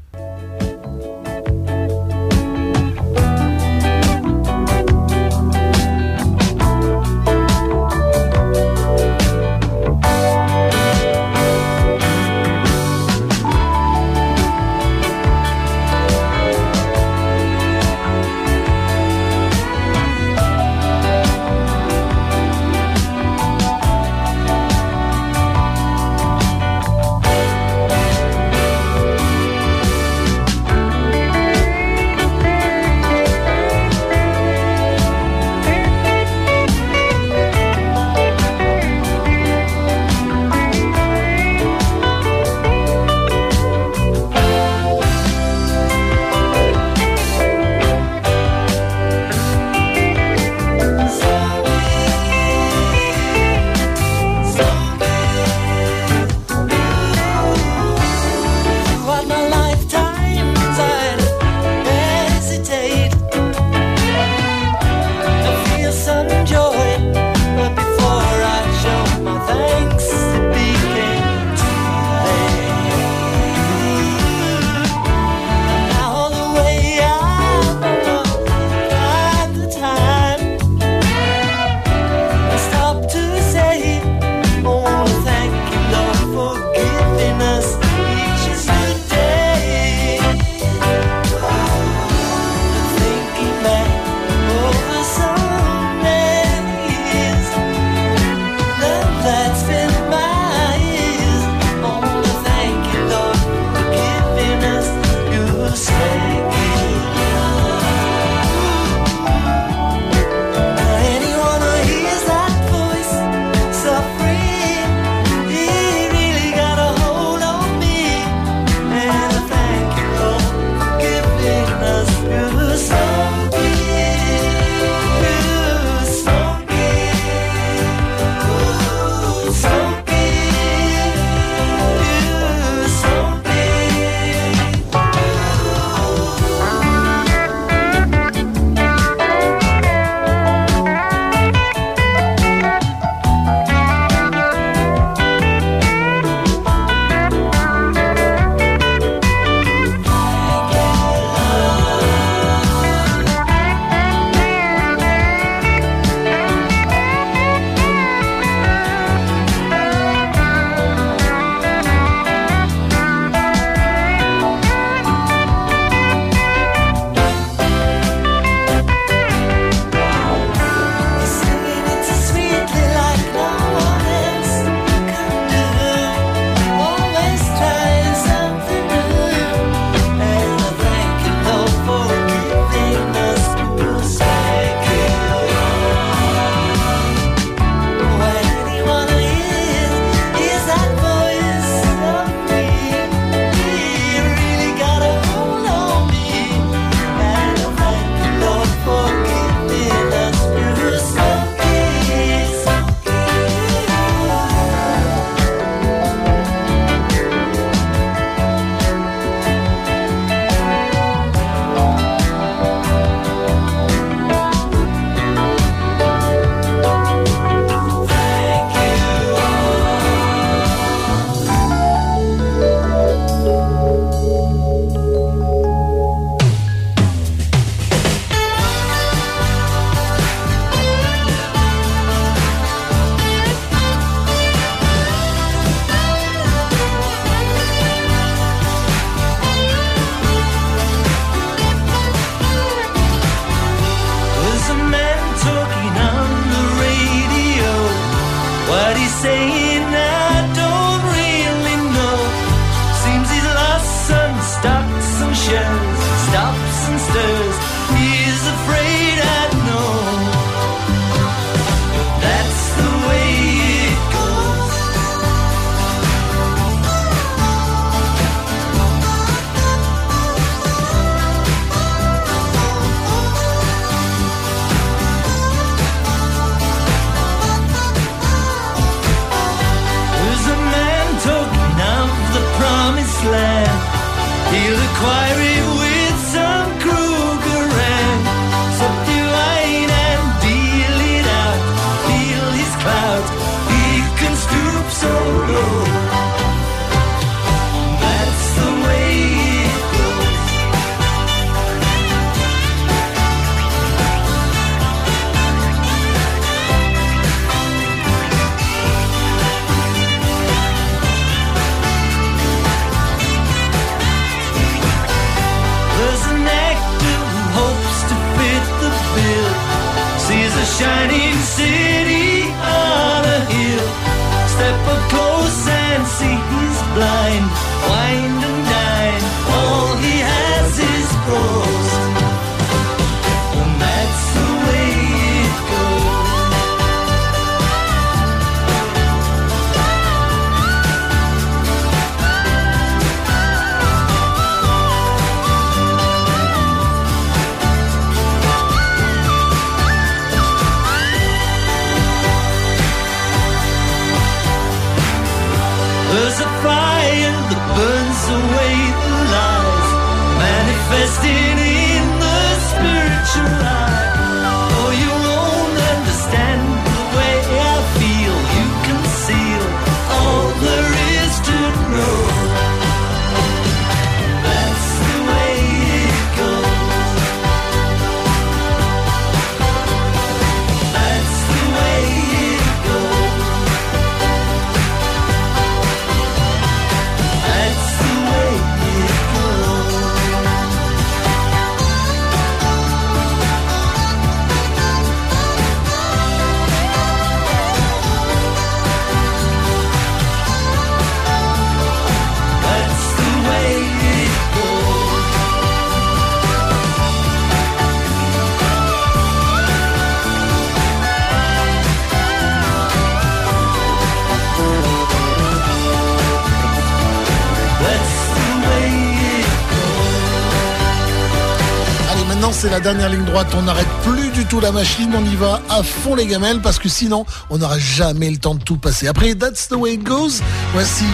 Dernière ligne droite. On n'arrête plus du tout la machine. On y va à fond les gamelles parce que sinon on n'aura jamais le temps de tout passer. Après That's the way it goes, voici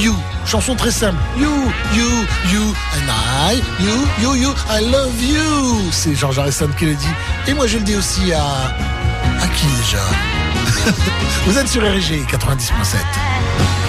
You. Chanson très simple. You, you, you, and I, you, you, you, I love you. C'est George Harrison qui le dit. Et moi je le dis aussi à. À qui déjà? Vous êtes sur RG 90.7.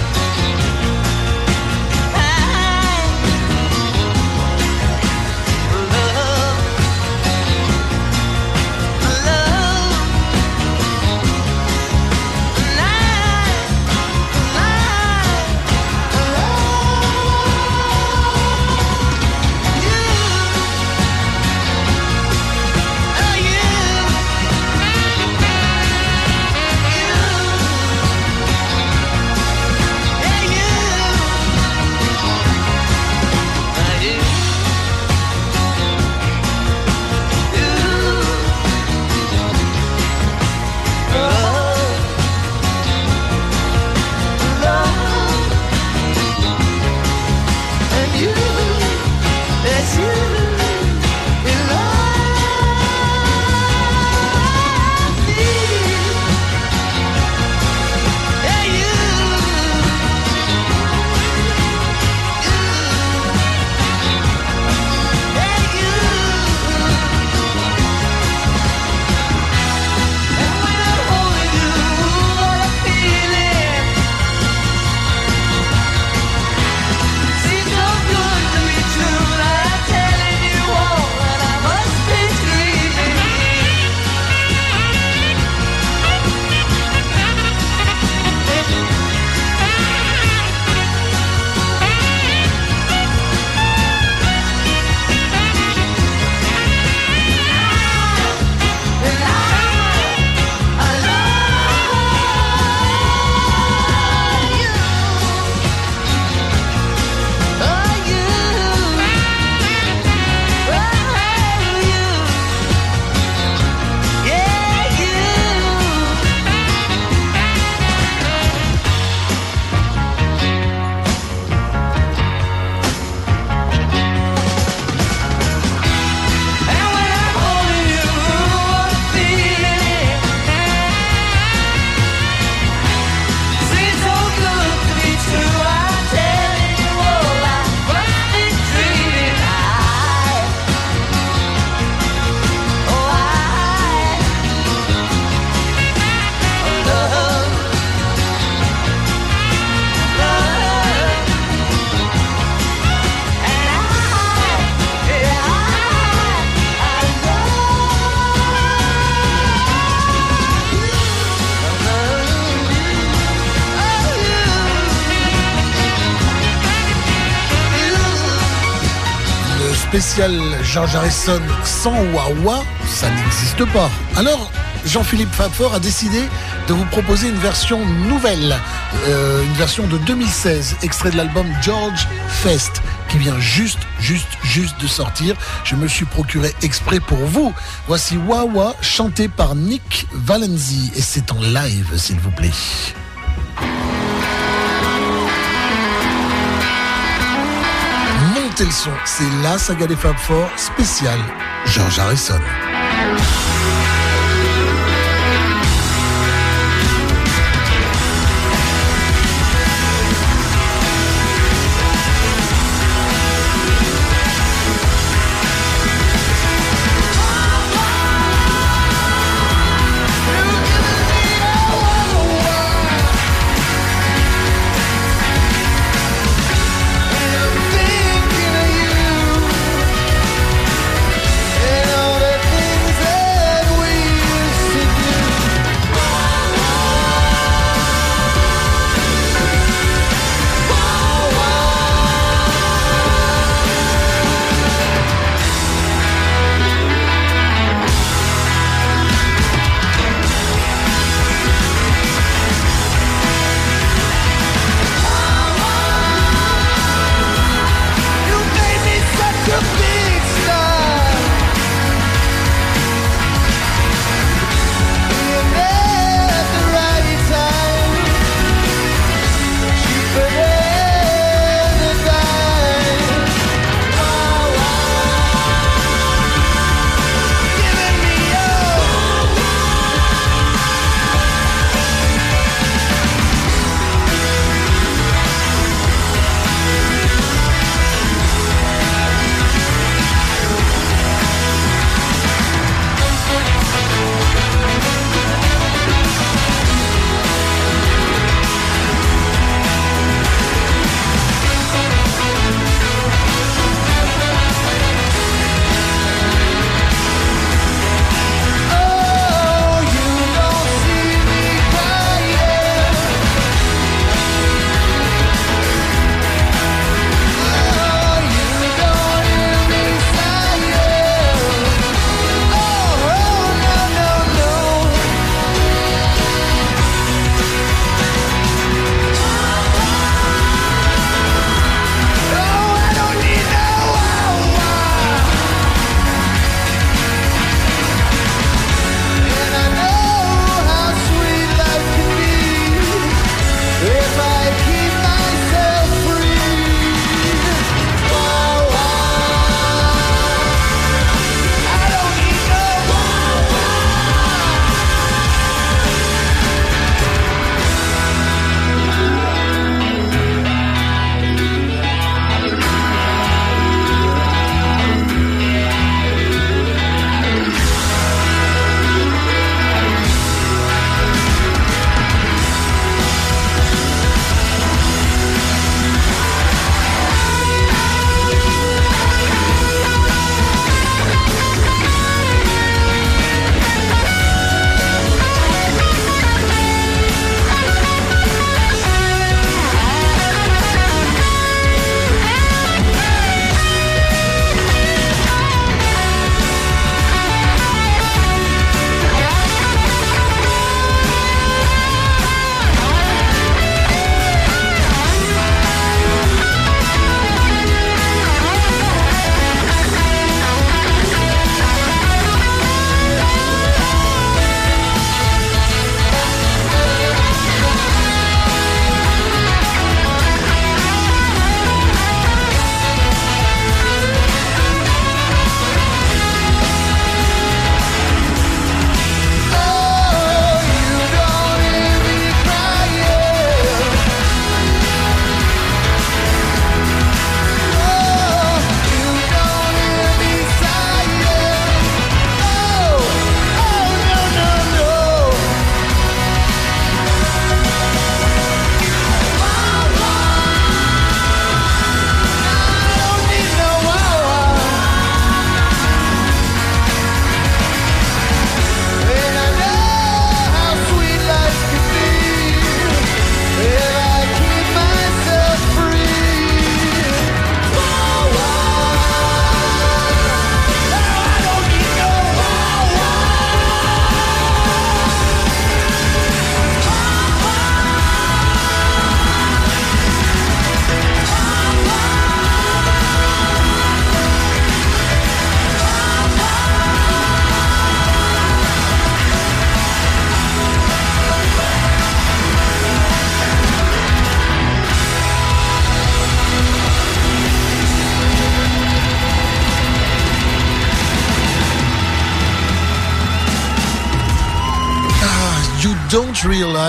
spécial George Harrison sans Wawa, ça n'existe pas. Alors, Jean-Philippe Fabfort a décidé de vous proposer une version nouvelle, euh, une version de 2016, extrait de l'album George Fest, qui vient juste, juste, juste de sortir. Je me suis procuré exprès pour vous. Voici Wawa, chanté par Nick Valenzi, et c'est en live, s'il vous plaît. Montez le son, c'est la saga des Fab Four spéciale George Harrison.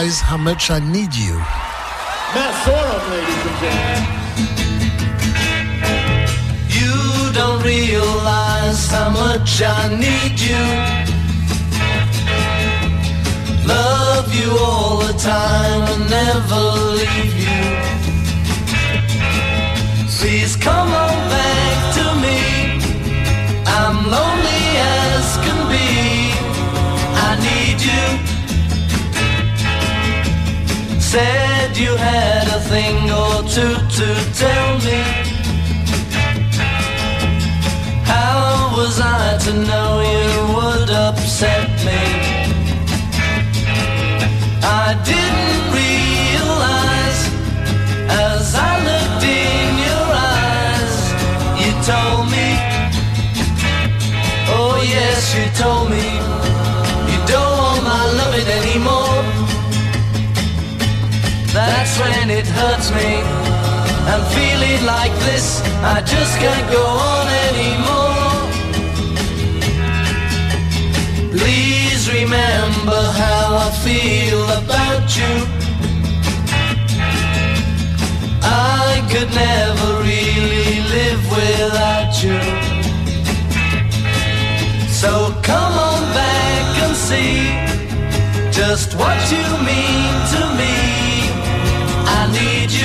Realize how much I need you. Matt Sorum, ladies and gentlemen. You don't realize how much I need you. Love you all the time and never leave you. Said you had a thing or two to tell me. How was I to know you would upset me? It hurts me. I'm feeling like this, I just can't go on anymore. Please remember how I feel about you. I could never really live without you. So come on back and see just what you mean to me.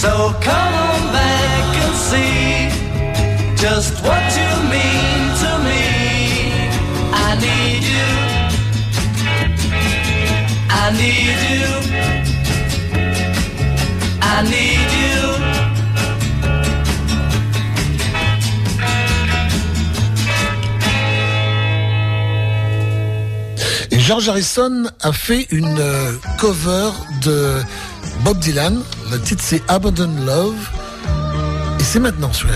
So come on back and see just what you mean to me. I need you. I need you. I need you. George Harrison a fait une euh, cover de Bob Dylan. Le titre c'est Abandon Love. Et c'est maintenant sur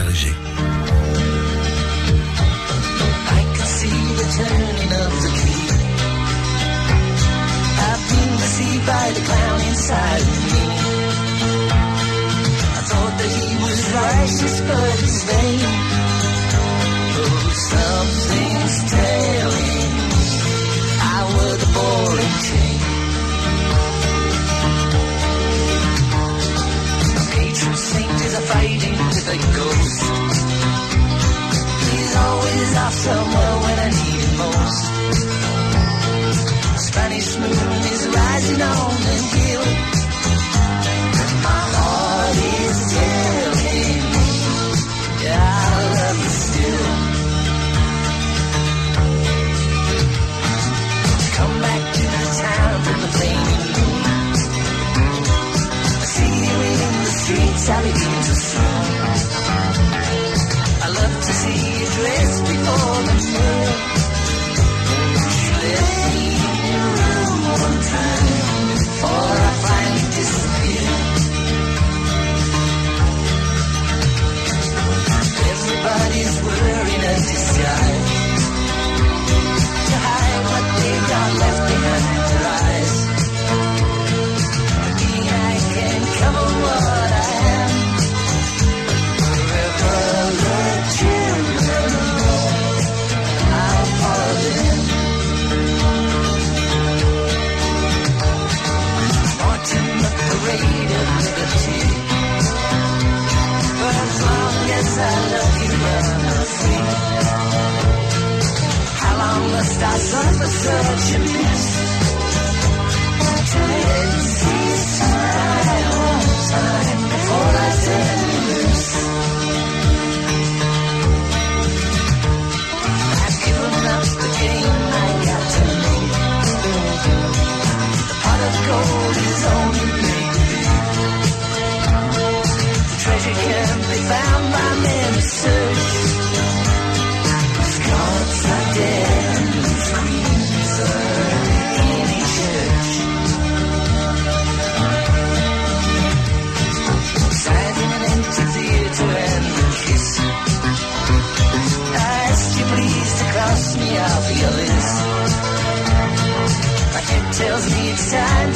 been deceived by the clown inside of me. I thought that he was righteous, but he's vain. Oh, something's telling me I was the ball and a fighting with a ghost. He's always off somewhere when I need him most. Spanish moon is rising on the hill. My heart is telling me, I love you still. Come back the streets, I begin to swoon. I love to see you dressed before I'm such a mess. I tried to see smile.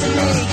Hey.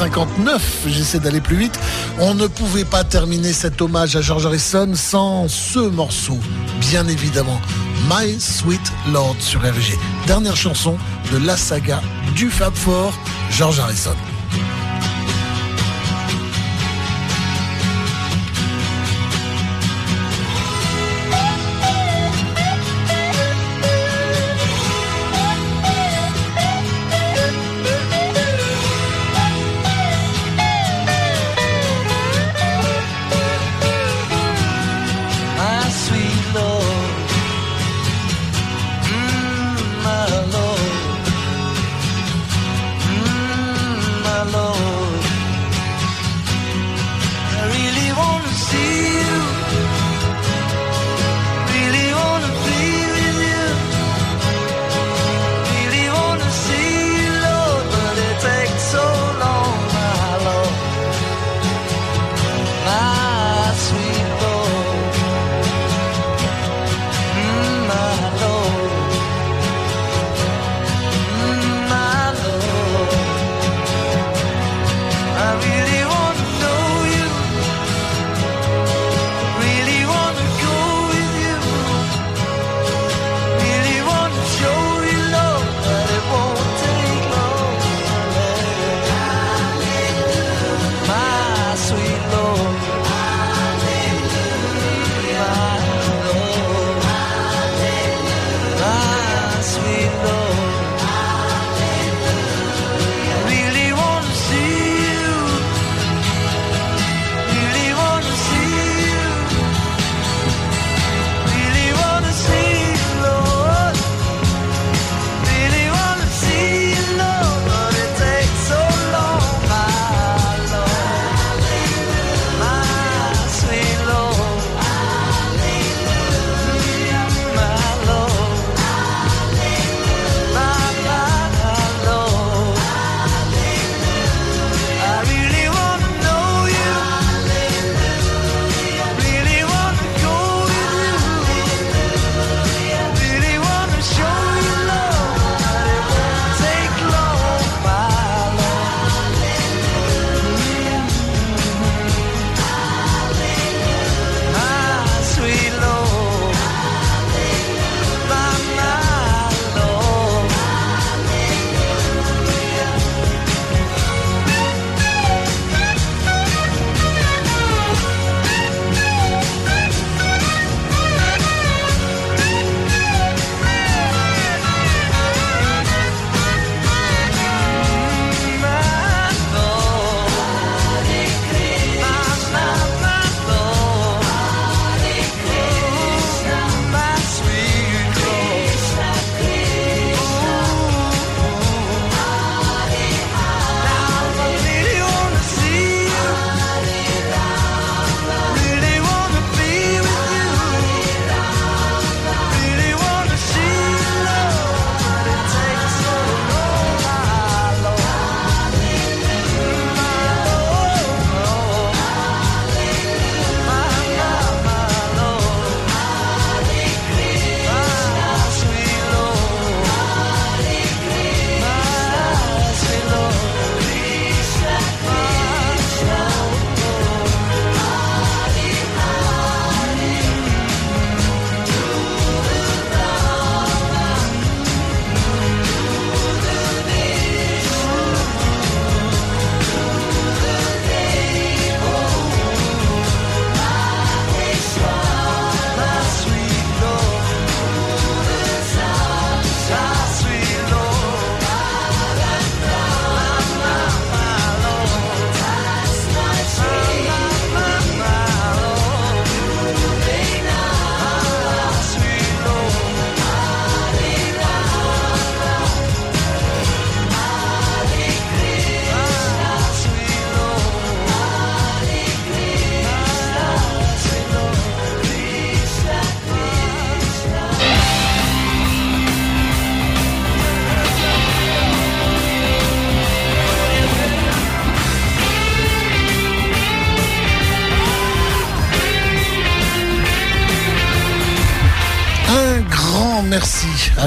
21h59, j'essaie d'aller plus vite, on ne pouvait pas terminer cet hommage à George Harrison sans ce morceau, bien évidemment. My Sweet Lord sur RG. Dernière chanson de la saga du Fab Four, George Harrison.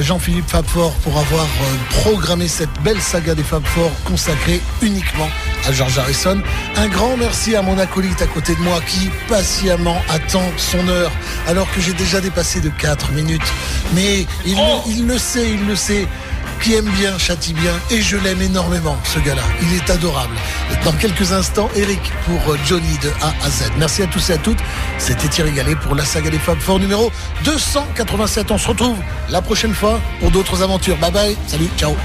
Jean-Philippe Fabfort pour avoir euh, programmé cette belle saga des Fabfort consacrée uniquement à George Harrison. Un grand merci à mon acolyte à côté de moi qui patiemment attend son heure alors que j'ai déjà dépassé de 4 minutes. Mais il, il le sait, il le sait qui aime bien, châtie bien, et je l'aime énormément, ce gars-là. Il est adorable. Dans quelques instants, Eric pour euh, Johnny de A à Z. Merci à tous et à toutes. C'était Thierry Gallet pour la saga des Fab Four numéro 287. On se retrouve la prochaine fois pour d'autres aventures. Bye bye. Salut. Ciao.